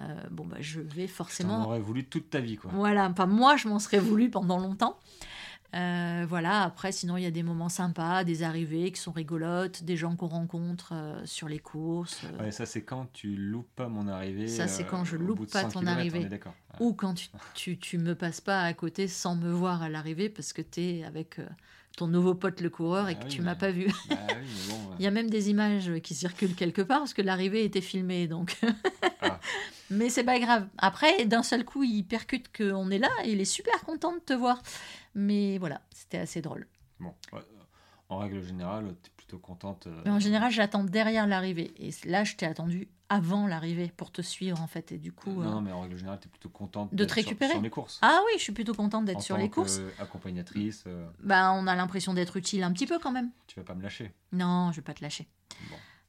euh, bon bah je vais forcément. Tu aurais voulu toute ta vie quoi. Voilà, enfin moi je m'en serais voulu pendant longtemps. Euh, voilà, après, sinon, il y a des moments sympas, des arrivées qui sont rigolotes, des gens qu'on rencontre sur les courses. Ouais, ça, c'est quand tu loupes pas mon arrivée. Ça, c'est quand je loupe pas ton arrivée. Ou quand tu, tu, tu, me passes pas à côté sans me voir à l'arrivée parce que tu es avec ton nouveau pote le coureur et ah que tu m'as pas vu. Bah (laughs) Il y a même des images qui circulent quelque part parce que l'arrivée était filmée donc. Ah. (laughs) Mais c'est pas grave. Après, d'un seul coup, il percute qu'on est là et il est super content de te voir. Mais voilà, c'était assez drôle. Bon, en règle générale, tu es plutôt contente. Euh, Mais en général, j'attends derrière l'arrivée. Et là, je t'ai attendu avant l'arrivée pour te suivre en fait et du coup non, euh, mais en règle générale tu es plutôt contente de te récupérer sur, les courses ah oui je suis plutôt contente d'être sur les courses accompagnatrice euh. bah on a l'impression d'être utile un petit peu quand même tu vas pas me lâcher non je vais pas te lâcher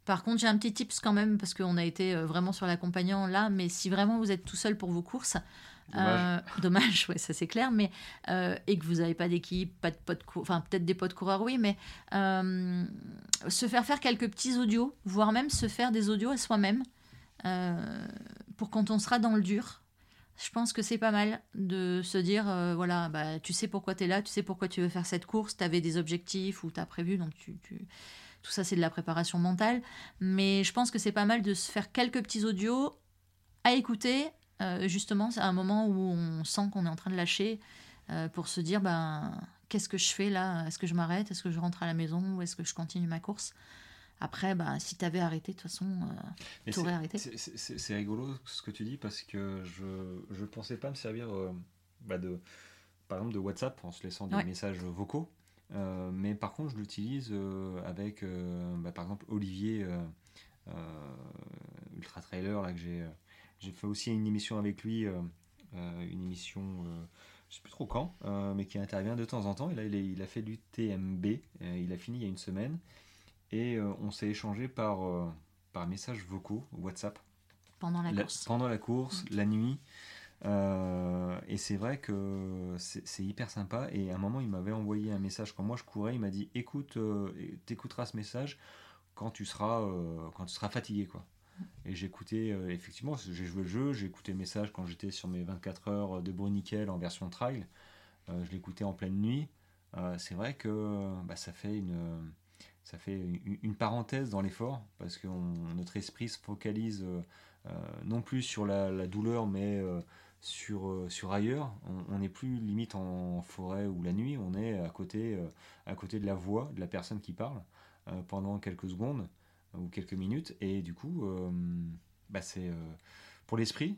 par contre j'ai un petit tips quand même parce qu'on a été vraiment sur l'accompagnant là mais si vraiment vous êtes tout seul pour vos courses dommage, (laughs) ouais, ça c'est clair, mais et que vous n'avez pas d'équipe, pas de potes, enfin peut-être des potes coureurs, oui, mais se faire faire quelques petits audios, voire même se faire des audios à soi-même, euh, pour quand on sera dans le dur. Je pense que c'est pas mal de se dire, euh, voilà, bah, tu sais pourquoi tu es là, tu sais pourquoi tu veux faire cette course, tu avais des objectifs ou tu as prévu, donc tu, tout ça c'est de la préparation mentale. Mais je pense que c'est pas mal de se faire quelques petits audios à écouter. Justement, c'est un moment où on sent qu'on est en train de lâcher pour se dire ben qu'est-ce que je fais là? Est-ce que je m'arrête? Est-ce que je rentre à la maison? Ou est-ce que je continue ma course? Après, bah, si tu avais arrêté, de toute façon, euh, tu aurais arrêté. C'est rigolo ce que tu dis parce que je ne pensais pas me servir euh, bah, de, par exemple de WhatsApp en se laissant des messages vocaux. Euh, mais par contre, je l'utilise avec, bah, par exemple, Olivier, Ultra Trailer, là, que j'ai j'ai fait aussi une émission avec lui, une émission, je sais plus trop quand, mais qui intervient de temps en temps. Et là, il, il a fait du TMB, il a fini il y a une semaine. Et euh, on s'est échangé par, euh, par messages vocaux, WhatsApp. Pendant la, course. Pendant la course, la nuit. Euh, et c'est vrai que c'est hyper sympa. Et à un moment, il m'avait envoyé un message quand moi je courais. Il m'a dit Écoute, t'écouteras ce message quand tu seras, quand tu seras fatigué. quoi. Et j'écoutais, effectivement, j'ai joué le jeu, j'ai écouté le message quand j'étais sur mes 24 heures de beau nickel en version trail. je l'écoutais en pleine nuit. c'est vrai que bah, ça fait une ça fait une, parenthèse dans l'effort parce que notre esprit se focalise euh, euh, non plus sur la, douleur mais euh, sur, sur ailleurs. On n'est plus limite en forêt ou la nuit, on est à côté, à côté de la voix de la personne qui parle pendant quelques secondes ou quelques minutes et du coup bah c'est pour l'esprit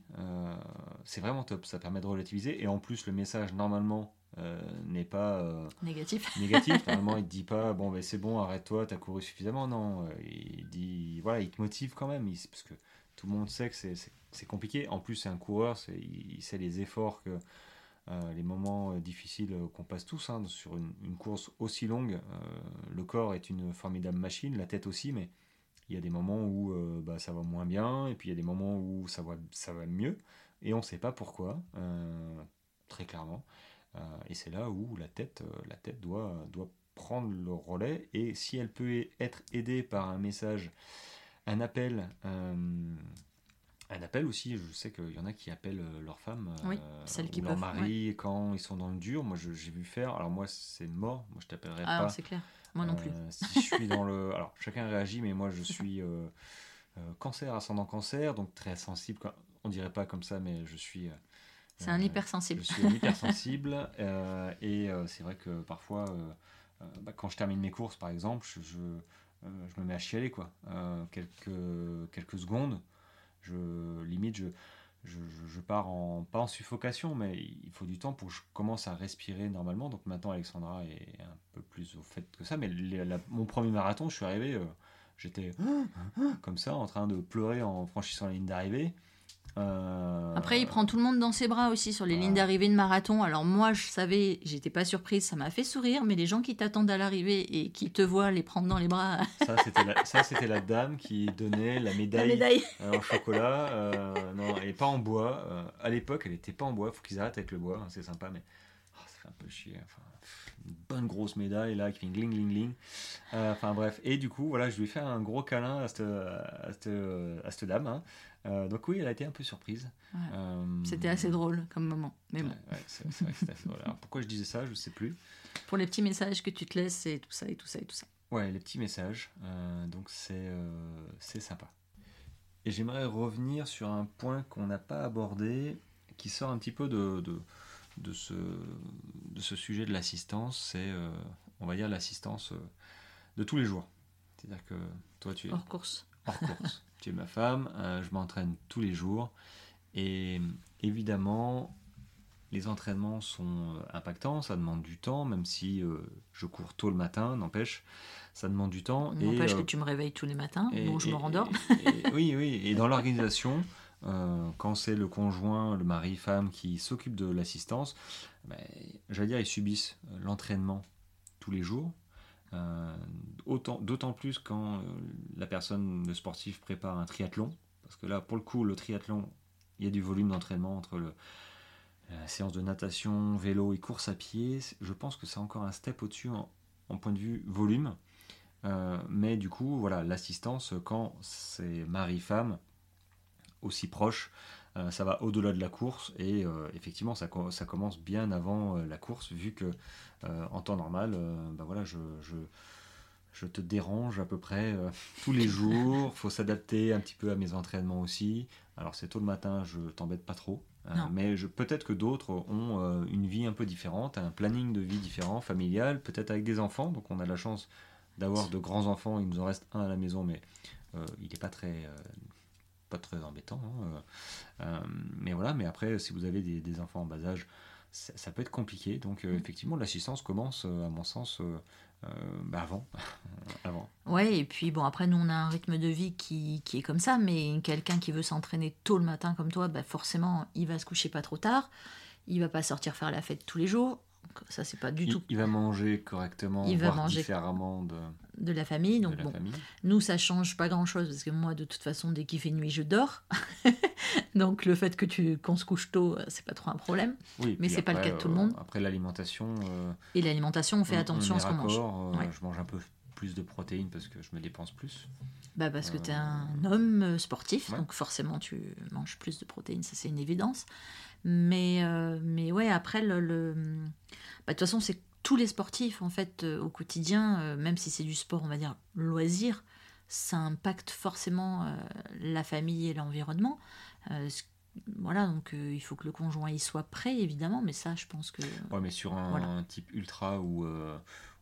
c'est vraiment top ça permet de relativiser et en plus le message normalement euh, n'est pas euh, négatif. (laughs) négatif. Normalement, il te dit pas bon, ben c'est bon, arrête-toi, t'as couru suffisamment. Non, euh, il dit voilà, il te motive quand même, parce que tout le monde sait que c'est compliqué. En plus, c'est un coureur, il, sait les efforts que les moments difficiles qu'on passe tous hein, sur une, course aussi longue. le corps est une formidable machine, la tête aussi, mais il y a des moments où bah, ça va moins bien, et puis il y a des moments où ça va, ça va mieux, et on ne sait pas pourquoi, très clairement. Euh, et c'est là où la tête, euh, la tête doit, doit prendre le relais. Et si elle peut être aidée par un message, un appel, euh, un appel aussi, je sais qu'il y en a qui appellent leur femme ou leur mari quand ils sont dans le dur. Moi, j'ai vu faire. Alors moi, c'est mort. Moi, je t'appellerai ah, pas. c'est clair. Moi non plus. si je suis dans le, alors chacun réagit, mais moi, je suis cancer ascendant cancer, donc très sensible. On dirait pas comme ça, mais je suis c'est un hypersensible. Je suis un hypersensible euh, et euh, c'est vrai que parfois, euh, bah, quand je termine mes courses par exemple, je, je, me mets à chialer quoi. quelques, quelques secondes, je, limite, je, je, pars pas en suffocation, mais il faut du temps pour que je commence à respirer normalement. Donc maintenant, Alexandra est un peu plus au fait que ça. Mais mon premier marathon, je suis arrivé, j'étais (gasps) comme ça, en train de pleurer en franchissant la ligne d'arrivée. Euh, Après, il prend tout le monde dans ses bras aussi sur les lignes d'arrivée de marathon. Alors moi, je savais, j'étais pas surprise, ça m'a fait sourire, mais les gens qui t'attendent à l'arrivée et qui te voient les prendre dans les bras. (laughs) ça, c'était la, dame qui donnait la médaille, en chocolat, euh, non, et pas en bois. Euh, à l'époque, elle était pas en bois. Faut qu'ils arrêtent avec le bois, hein, c'est sympa, mais oh, ça fait un peu chier. une bonne grosse médaille là qui fait gling gling gling. Enfin bref, et du coup, voilà, je lui ai fait un gros câlin à cette, à cette, à cette dame. Hein. Euh, donc oui, elle a été un peu surprise. Euh, c'était assez drôle comme moment. Mais bon. c'est vrai que assez drôle. Alors, pourquoi je disais ça, je ne sais plus. Pour les petits messages que tu te laisses et tout ça et tout ça et tout ça. Ouais, les petits messages. Euh, donc c'est c'est sympa. Et j'aimerais revenir sur un point qu'on n'a pas abordé, qui sort un petit peu de, de, de ce, de ce sujet de l'assistance. C'est, on va dire, l'assistance de tous les jours. C'est-à-dire que toi, tu es... Hors course. Hors course (laughs) tu es ma femme, euh, je m'entraîne tous les jours. Et évidemment, les entraînements sont euh, impactants, ça demande du temps, même si euh, je cours tôt le matin, n'empêche, ça demande du temps. N'empêche que tu me réveilles tous les matins, donc je me rendors. oui, oui, et dans l'organisation, quand c'est le conjoint, le mari, femme qui s'occupe de l'assistance, ben, j'allais dire, ils subissent l'entraînement tous les jours, d'autant plus quand euh, la personne, le sportif, prépare un triathlon. Parce que là, pour le coup, le triathlon, il y a du volume d'entraînement entre la séance de natation, vélo et course à pied. Je pense que c'est encore un step au-dessus en, point de vue volume. Euh, mais du coup, voilà, l'assistance, quand c'est mari-femme, aussi proche, euh, ça va au-delà de la course et euh, effectivement ça, commence bien avant euh, la course vu que en temps normal bah voilà, je, je te dérange à peu près euh, (laughs) tous les jours. faut s'adapter un petit peu à mes entraînements aussi. Alors c'est tôt le matin, je t'embête pas trop. Mais peut-être que d'autres ont euh, une vie un peu différente, un planning de vie différent, familial, peut-être avec des enfants. Donc on a la chance d'avoir de grands enfants. Il nous en reste un à la maison, mais euh, il n'est pas très pas très embêtant. Hein, mais voilà, mais après, si vous avez des, enfants en bas âge, ça, peut être compliqué. Donc, mm. effectivement, l'assistance commence, à mon sens, euh, bah avant. (laughs) avant. Ouais, et puis bon, après, nous, on a un rythme de vie qui, qui est comme ça, mais quelqu'un qui veut s'entraîner tôt le matin comme toi, bah forcément, il va se coucher pas trop tard, il va pas sortir faire la fête tous les jours, ça, c'est pas du tout. Il va manger correctement, il va manger différemment de, de la famille. Donc, bon, nous, ça change pas grand chose parce que moi, de toute façon, dès qu'il fait nuit, je dors. (laughs) donc, le fait que tu qu'on se couche tôt, euh, c'est pas trop un problème. Oui, mais c'est pas le cas de tout le monde. Euh, après, l'alimentation. Euh, Et l'alimentation, on fait attention à ce qu'on mange. Je mange un peu plus de protéines parce que je me dépense plus. Bah parce que tu es un homme sportif, donc forcément tu manges plus de protéines, ça c'est une évidence. Mais, euh, mais ouais, après, le, bah, de toute façon, c'est tous les sportifs, en fait, euh, au quotidien, euh, même si c'est du sport, on va dire, loisir, ça impacte forcément la famille et l'environnement. voilà, donc il faut que le conjoint y soit prêt, évidemment, mais ça, je pense que... Ouais, mais sur un, type ultra ou,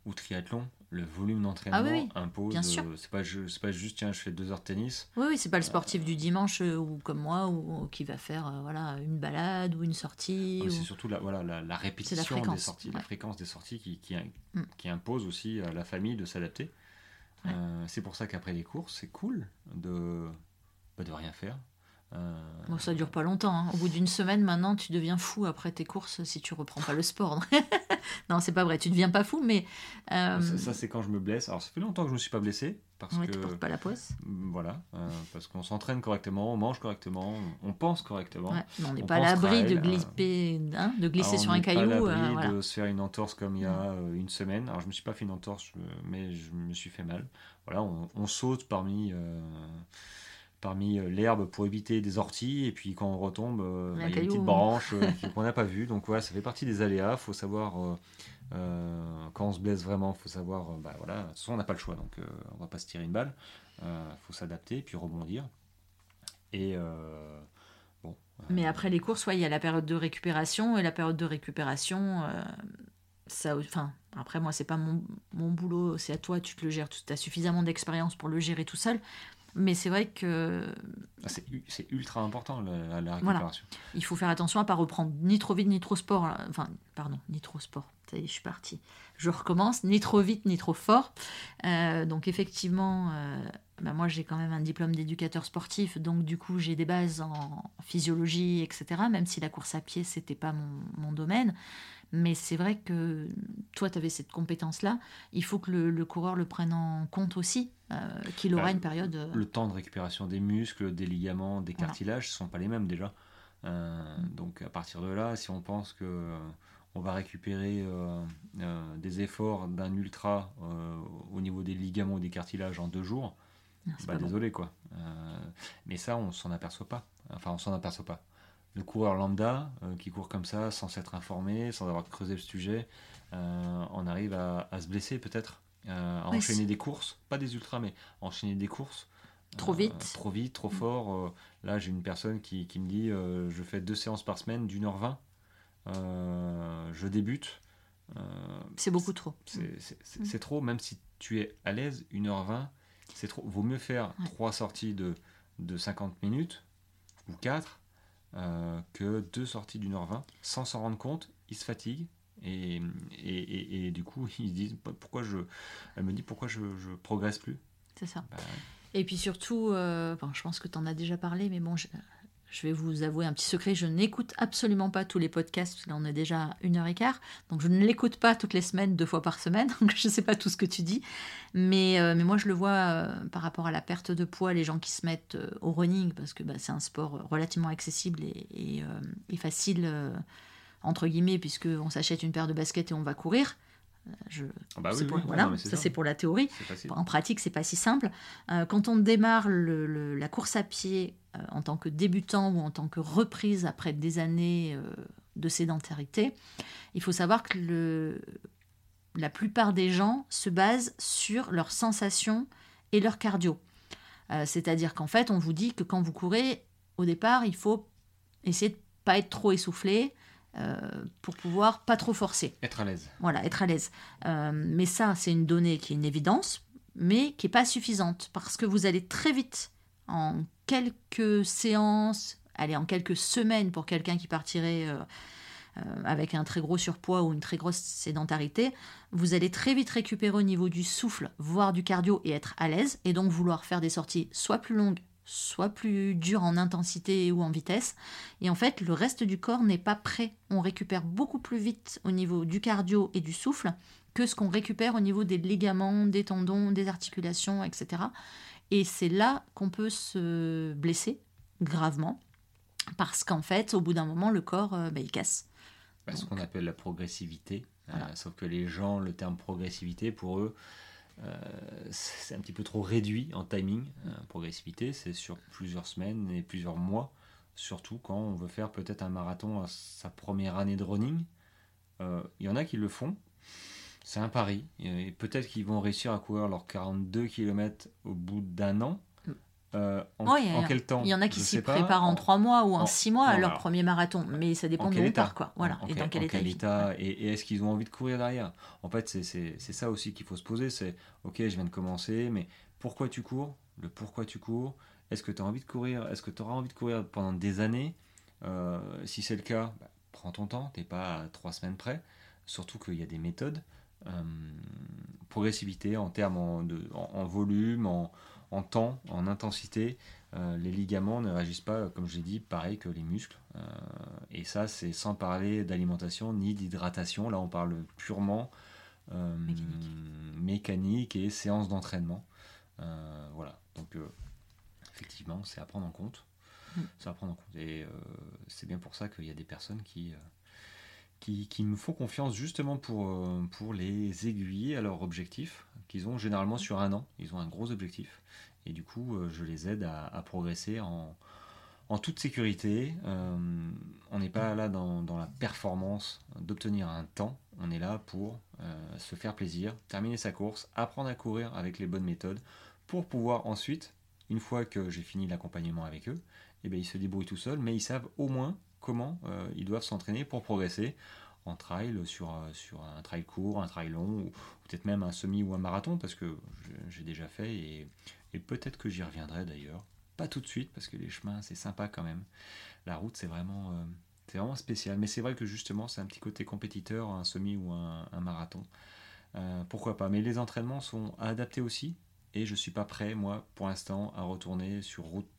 ou triathlon, le volume d'entraînement ah impose. Euh, c'est pas, c'est pas juste tiens, je fais deux heures de tennis. Oui, oui c'est pas le sportif du dimanche euh, ou comme moi ou qui va faire euh, voilà une balade ou une sortie. C'est surtout la, voilà, la, répétition des sorties, la fréquence des sorties qui, qui, mm. qui, impose aussi à la famille de s'adapter. c'est pour ça qu'après les courses, c'est cool de, bah, de rien faire. Euh, bon, ça dure pas longtemps. Hein. Au bout d'une semaine, maintenant, tu deviens fou après tes courses si tu reprends pas le sport. (laughs) non, c'est pas vrai. Tu deviens pas fou, mais. Euh, ça, c'est quand je me blesse. Alors, ça fait longtemps que je me suis pas blessé. Parce ouais, que. Portes pas la poisse. Voilà. Euh, parce qu'on s'entraîne correctement, on mange correctement, on pense correctement. on n'est pas à l'abri de, glisser, hein, de glisser sur un caillou. On n'est pas à l'abri de se faire une entorse comme il y a une semaine. Alors, je me suis pas fait une entorse, mais je me suis fait mal. Voilà, on, on saute parmi parmi euh, l'herbe pour éviter des orties et puis quand on retombe euh, bah, il y a une petite branche euh, (laughs) qu'on n'a pas vue. Donc voilà ça fait partie des aléas. Faut savoir quand on se blesse vraiment faut savoir bah voilà de on n'a pas le choix. Donc on va pas se tirer une balle. Faut s'adapter puis rebondir. Et bon mais après les courses il y a la période de récupération et la période de récupération ça enfin après moi c'est pas mon, mon boulot c'est à toi tu te le gères. Tu as suffisamment d'expérience pour le gérer tout seul mais c'est vrai que. Ah, c'est ultra important la, la récupération. Il faut faire attention à ne pas reprendre ni trop vite ni trop sport. Enfin, pardon, ni trop sport. Ça y est, je suis partie. Je recommence, ni trop vite ni trop fort. Euh, donc, effectivement, euh, bah, moi j'ai quand même un diplôme d'éducateur sportif. Donc, du coup, j'ai des bases en physiologie, etc. Même si la course à pied, c'était pas mon, mon domaine. Mais c'est vrai que toi, tu avais cette compétence-là. Il faut que le, coureur le prenne en compte aussi, euh, qu'il aura bah, une période. Euh, le temps de récupération des muscles, des ligaments, des cartilages, ne sont pas les mêmes déjà. Euh, mm. Donc à partir de là, si on pense que on va récupérer des efforts d'un ultra au niveau des ligaments ou des cartilages en deux jours, bah, désolé quoi. mais ça, on s'en aperçoit pas. Enfin, on s'en aperçoit pas le coureur lambda euh, qui court comme ça sans s'être informé, sans avoir creusé le sujet, euh, on arrive à, se blesser peut-être, euh, à enchaîner des courses, pas des ultras, mais enchaîner des courses. Trop vite. trop vite, trop mm. fort. là, j'ai une personne qui, me dit je fais deux séances par semaine d'une heure vingt. je débute. c'est beaucoup trop. C'est trop, même si tu es à l'aise, une heure vingt, c'est trop. Vaut mieux faire trois sorties de, de 50 minutes ou quatre euh, que deux sorties d'une heure vingt, sans s'en rendre compte, ils se fatiguent. Et, et, et, du coup, ils se disent pourquoi je. Elle me dit pourquoi je, je progresse plus? C'est ça. Bah et puis surtout, euh, je pense que tu en as déjà parlé, mais bon, je, je vais vous avouer un petit secret, je n'écoute absolument pas tous les podcasts, là on est déjà à une heure et quart, donc je ne l'écoute pas toutes les semaines, deux fois par semaine, (laughs) donc je ne sais pas tout ce que tu dis, mais, euh, mais moi je le vois euh, par rapport à la perte de poids, les gens qui se mettent euh, au running, parce que bah, c'est un sport relativement accessible et, et, facile, entre guillemets, puisqu'on s'achète une paire de baskets et on va courir. Je, voilà, ça, c'est pour la théorie. En pratique, c'est pas si simple. quand on démarre la course à pied en tant que débutant ou en tant que reprise après des années euh, de sédentarité, il faut savoir que le, la plupart des gens se basent sur leurs sensations et leur cardio. Euh, c'est-à-dire qu'en fait, on vous dit que quand vous courez, au départ, il faut essayer de pas être trop essoufflé euh, pour pouvoir pas trop forcer. Être à l'aise. Voilà, être à l'aise. Euh, mais ça, c'est une donnée qui est une évidence, mais qui n'est pas suffisante parce que vous allez très vite, en quelques séances, allez, en quelques semaines pour quelqu'un qui partirait euh, avec un très gros surpoids ou une très grosse sédentarité, vous allez très vite récupérer au niveau du souffle, voire du cardio et être à l'aise, et donc vouloir faire des sorties soit plus longues, soit plus dures en intensité ou en vitesse. Et en fait, le reste du corps n'est pas prêt. On récupère beaucoup plus vite au niveau du cardio et du souffle que ce qu'on récupère au niveau des ligaments, des tendons, des articulations, etc. Et c'est là qu'on peut se blesser gravement, parce qu'en fait, au bout d'un moment, le corps, euh, bah, il casse. Bah, ce qu'on appelle la progressivité. Euh, sauf que les gens, le terme progressivité, pour eux, euh, c'est un petit peu trop réduit en timing. Euh, progressivité, c'est sur plusieurs semaines et plusieurs mois, surtout quand on veut faire peut-être un marathon à sa première année de running. Il y en a qui le font. C'est un pari. Et peut-être qu'ils vont réussir à courir leurs 42 km au bout d'un an. Euh, en, quel temps? Il y en a qui s'y préparent en trois mois ou en, six mois à leur premier marathon, mais ça dépend de où quoi. Voilà. et dans quel, état, Et, est-ce qu'ils ont envie de courir derrière? En fait, c'est ça aussi qu'il faut se poser. C'est ok, je viens de commencer, mais pourquoi tu cours? Le pourquoi tu cours? Est-ce que tu as envie de courir? Est-ce que tu auras envie de courir pendant des années? Euh, Si c'est le cas, bah, prends ton temps. T'es pas à trois semaines près. Surtout qu'il y a des méthodes. Euh, progressivité en termes de, en volume, en en temps, en intensité, euh, les ligaments ne réagissent pas, comme je l'ai dit, pareil que les muscles. Euh, et ça, c'est sans parler d'alimentation ni d'hydratation. Là, on parle purement euh, mécanique. et séance d'entraînement. voilà. Donc, effectivement, c'est à prendre en compte. Mm. C'est à prendre en compte. Et c'est bien pour ça qu'il y a des personnes qui, qui, me font confiance justement pour, pour les aiguiller à leur objectif qu'ils ont généralement sur un an. Ils ont un gros objectif. Et du coup, euh, je les aide à, progresser en, en, toute sécurité. Euh, on n'est pas là dans, la performance d'obtenir un temps. On est là pour euh, se faire plaisir, terminer sa course, apprendre à courir avec les bonnes méthodes pour pouvoir ensuite, une fois que j'ai fini l'accompagnement avec eux, eh bien, ils se débrouillent tout seuls, mais ils savent au moins comment ils doivent s'entraîner pour progresser en trail, sur, sur un trail court, un trail long, ou, peut-être même un semi ou un marathon, parce que j'ai déjà fait et, peut-être que j'y reviendrai d'ailleurs. Pas tout de suite, parce que les chemins, c'est sympa quand même. La route, c'est vraiment, euh, vraiment spécial. Mais c'est vrai que justement, c'est un petit côté compétiteur, un semi ou un, marathon. Euh, pourquoi pas? Mais les entraînements sont adaptés aussi. Et je ne suis pas prêt, moi, pour l'instant, à retourner sur route,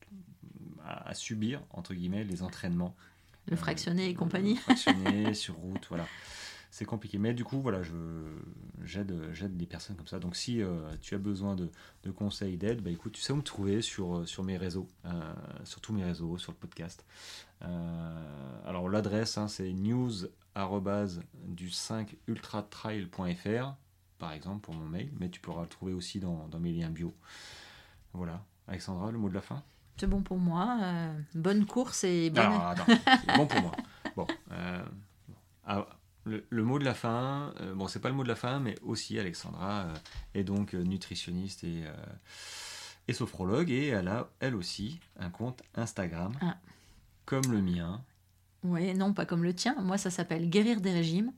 à, subir, entre guillemets, les entraînements. Le fractionné et euh, compagnie. fractionné, (laughs) sur route, voilà c'est compliqué. Mais du coup, voilà, j'aide, des personnes comme ça. Donc si euh, tu as besoin de, conseils, d'aide, bah, écoute, tu sais où me trouver sur, euh, sur mes réseaux, euh, sur tous mes réseaux, sur le podcast. alors l'adresse, hein, c'est news du 5ultratrail.fr, par exemple, pour mon mail, mais tu pourras le trouver aussi dans, mes liens bio. Voilà. Alexandra, le mot de la fin? C'est bon pour moi. bonne course et bonne... Alors, attends, c'est bon pour moi. (laughs) Bon. Ah, le, mot de la fin, euh, bon, c'est pas le mot de la fin, mais aussi Alexandra euh, est donc euh, nutritionniste et, et, sophrologue, et elle a, elle aussi, un compte Instagram, ah. comme le mien. Oui, non, pas comme le tien. Moi, ça s'appelle Guérir des régimes,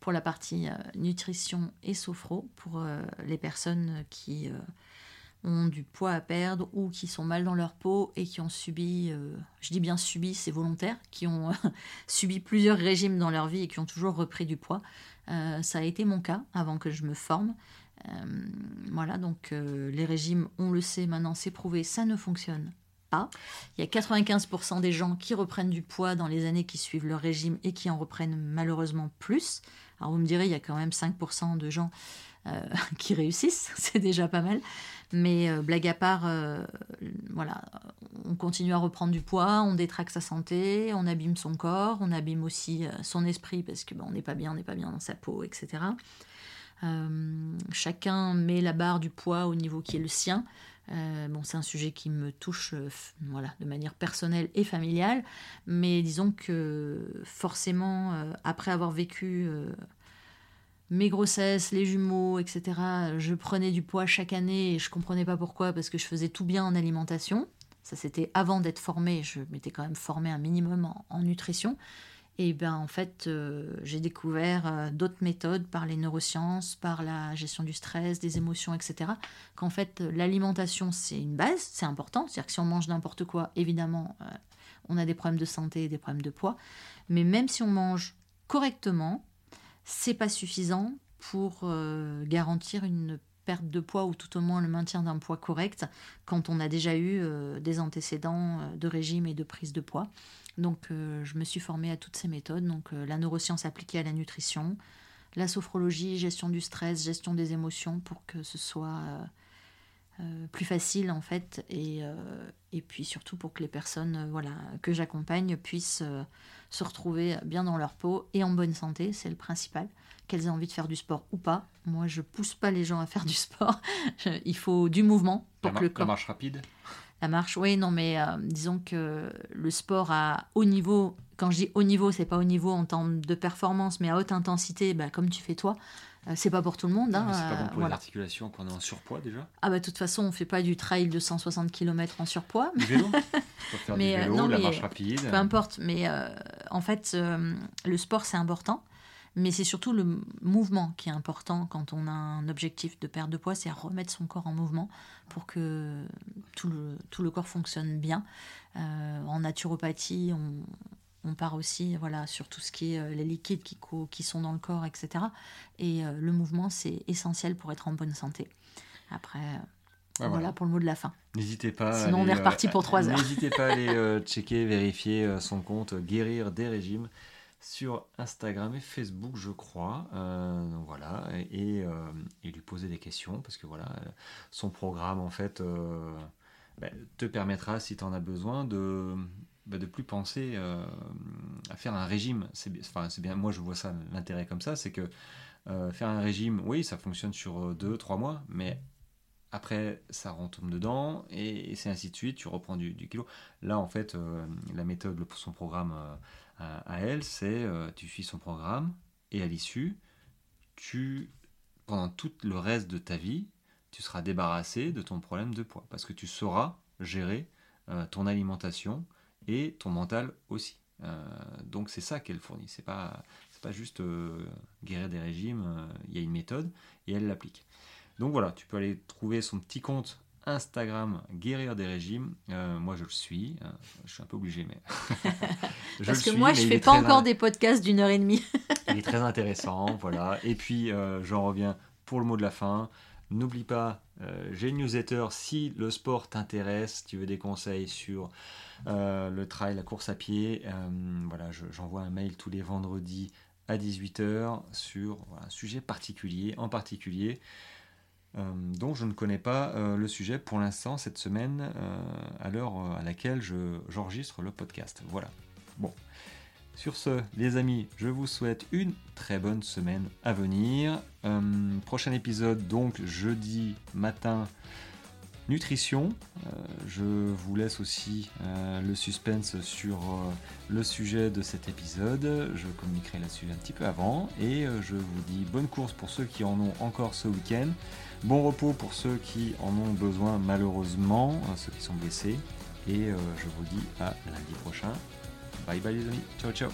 pour la partie nutrition et sophro, pour les personnes qui ont du poids à perdre ou qui sont mal dans leur peau et qui ont subi, euh, je dis bien subi, c'est volontaire, qui ont (laughs) subi plusieurs régimes dans leur vie et qui ont toujours repris du poids. Euh, ça a été mon cas avant que je me forme. Euh, voilà, donc les régimes, on le sait maintenant, c'est prouvé, ça ne fonctionne pas. Il y a 95% des gens qui reprennent du poids dans les années qui suivent leur régime et qui en reprennent malheureusement plus. Alors vous me direz, il y a quand même 5% de gens (laughs) qui réussissent, (laughs) c'est déjà pas mal. Mais euh, blague à part, euh, voilà, on continue à reprendre du poids, on détraque sa santé, on abîme son corps, on abîme aussi euh, son esprit parce que ben, on n'est pas bien, on n'est pas bien dans sa peau, etc. chacun met la barre du poids au niveau qui est le sien. bon, c'est un sujet qui me touche voilà, de manière personnelle et familiale, mais disons que forcément, après avoir vécu mes grossesses, les jumeaux, etc., je prenais du poids chaque année et je comprenais pas pourquoi parce que je faisais tout bien en alimentation. Ça, c'était avant d'être formée. Je m'étais quand même formée un minimum en, nutrition. Et ben en fait, euh, j'ai découvert euh, d'autres méthodes par les neurosciences, par la gestion du stress, des émotions, etc. Qu'en fait, l'alimentation, c'est une base, c'est important. C'est-à-dire que si on mange n'importe quoi, évidemment, euh, on a des problèmes de santé des problèmes de poids. Mais même si on mange correctement, c'est pas suffisant pour garantir une perte de poids ou tout au moins le maintien d'un poids correct quand on a déjà eu euh, des antécédents euh, de régime et de prise de poids. Donc euh, je me suis formée à toutes ces méthodes, donc la neuroscience appliquée à la nutrition, la sophrologie, gestion du stress, gestion des émotions pour que ce soit plus facile en fait et, et puis surtout pour que les personnes voilà, que j'accompagne puissent se retrouver bien dans leur peau et en bonne santé, c'est le principal qu'elles aient envie de faire du sport ou pas. Moi, je pousse pas les gens à faire du sport. (laughs) Il faut du mouvement pour la que le corps. La marche rapide? La marche, oui, non, mais euh, disons que le sport à haut niveau, quand je dis haut niveau, c'est pas haut niveau en termes de performance, mais à haute intensité, bah, comme tu fais toi, c'est pas pour tout le monde. Hein, c'est pas bon euh, pour les articulations qu'on est en surpoids déjà Ah, bah, de toute façon, on fait pas du trail de 160 km en surpoids. Du vélo faire (laughs) mais, du vélo, non, la marche rapide. Peu importe, mais en fait, le sport, c'est important. Mais c'est surtout le mouvement qui est important quand on a un objectif de perte de poids, c'est remettre son corps en mouvement pour que tout le, tout le corps fonctionne bien. Euh, en naturopathie, on, on, part aussi voilà, sur tout ce qui est euh, les liquides qui, qui sont dans le corps, etc. Et euh, le mouvement, c'est essentiel pour être en bonne santé. Après, voilà. pour le mot de la fin. N'hésitez pas. Sinon, on est reparti pour trois heures. N'hésitez pas à aller (laughs) checker, vérifier son compte Guérir des régimes sur Instagram et Facebook, je crois. Euh, voilà, et, euh, et, lui poser des questions parce que voilà, son programme en fait euh, bah, te permettra, si tu en as besoin, de bah, de plus penser à faire un régime. C'est bien, moi je vois ça, l'intérêt comme ça, c'est que faire un régime, oui, ça fonctionne sur 2-3 mois, mais après, ça retombe dedans et, c'est ainsi de suite. Tu reprends du, kilo. Là, en fait, la méthode pour son programme à, elle, c'est euh, tu suis son programme et à l'issue, tu pendant tout le reste de ta vie, tu seras débarrassé de ton problème de poids parce que tu sauras gérer euh, ton alimentation et ton mental aussi. Euh, donc c'est ça qu'elle fournit. C'est pas c'est pas juste guérir des régimes. Il y a une méthode et elle l'applique. Donc voilà, tu peux aller trouver son petit compte Instagram Guérir des régimes. Euh, moi, je le suis. Je suis un peu obligé, mais. (laughs) Parce que moi, je fais pas encore des podcasts d'une heure et demie. (laughs) il est très intéressant, voilà. Et puis, euh, j'en reviens pour le mot de la fin. N'oublie pas, euh, j'ai une newsletter. Si le sport t'intéresse, tu veux des conseils sur le trail, la course à pied, voilà, j'envoie un mail tous les vendredis à 18h sur un sujet particulier, en particulier. Euh, dont je ne connais pas euh, le sujet pour l'instant cette semaine euh, à l'heure à laquelle j'enregistre le podcast. Voilà. Bon. Sur ce, les amis, je vous souhaite une très bonne semaine à venir. prochain épisode, donc jeudi matin, nutrition. je vous laisse aussi le suspense sur le sujet de cet épisode. Je communiquerai là-dessus un petit peu avant. Et je vous dis bonne course pour ceux qui en ont encore ce week-end. Bon repos pour ceux qui en ont besoin malheureusement, ceux qui sont blessés. Et euh, je vous dis à lundi prochain. Bye bye les amis. Ciao ciao.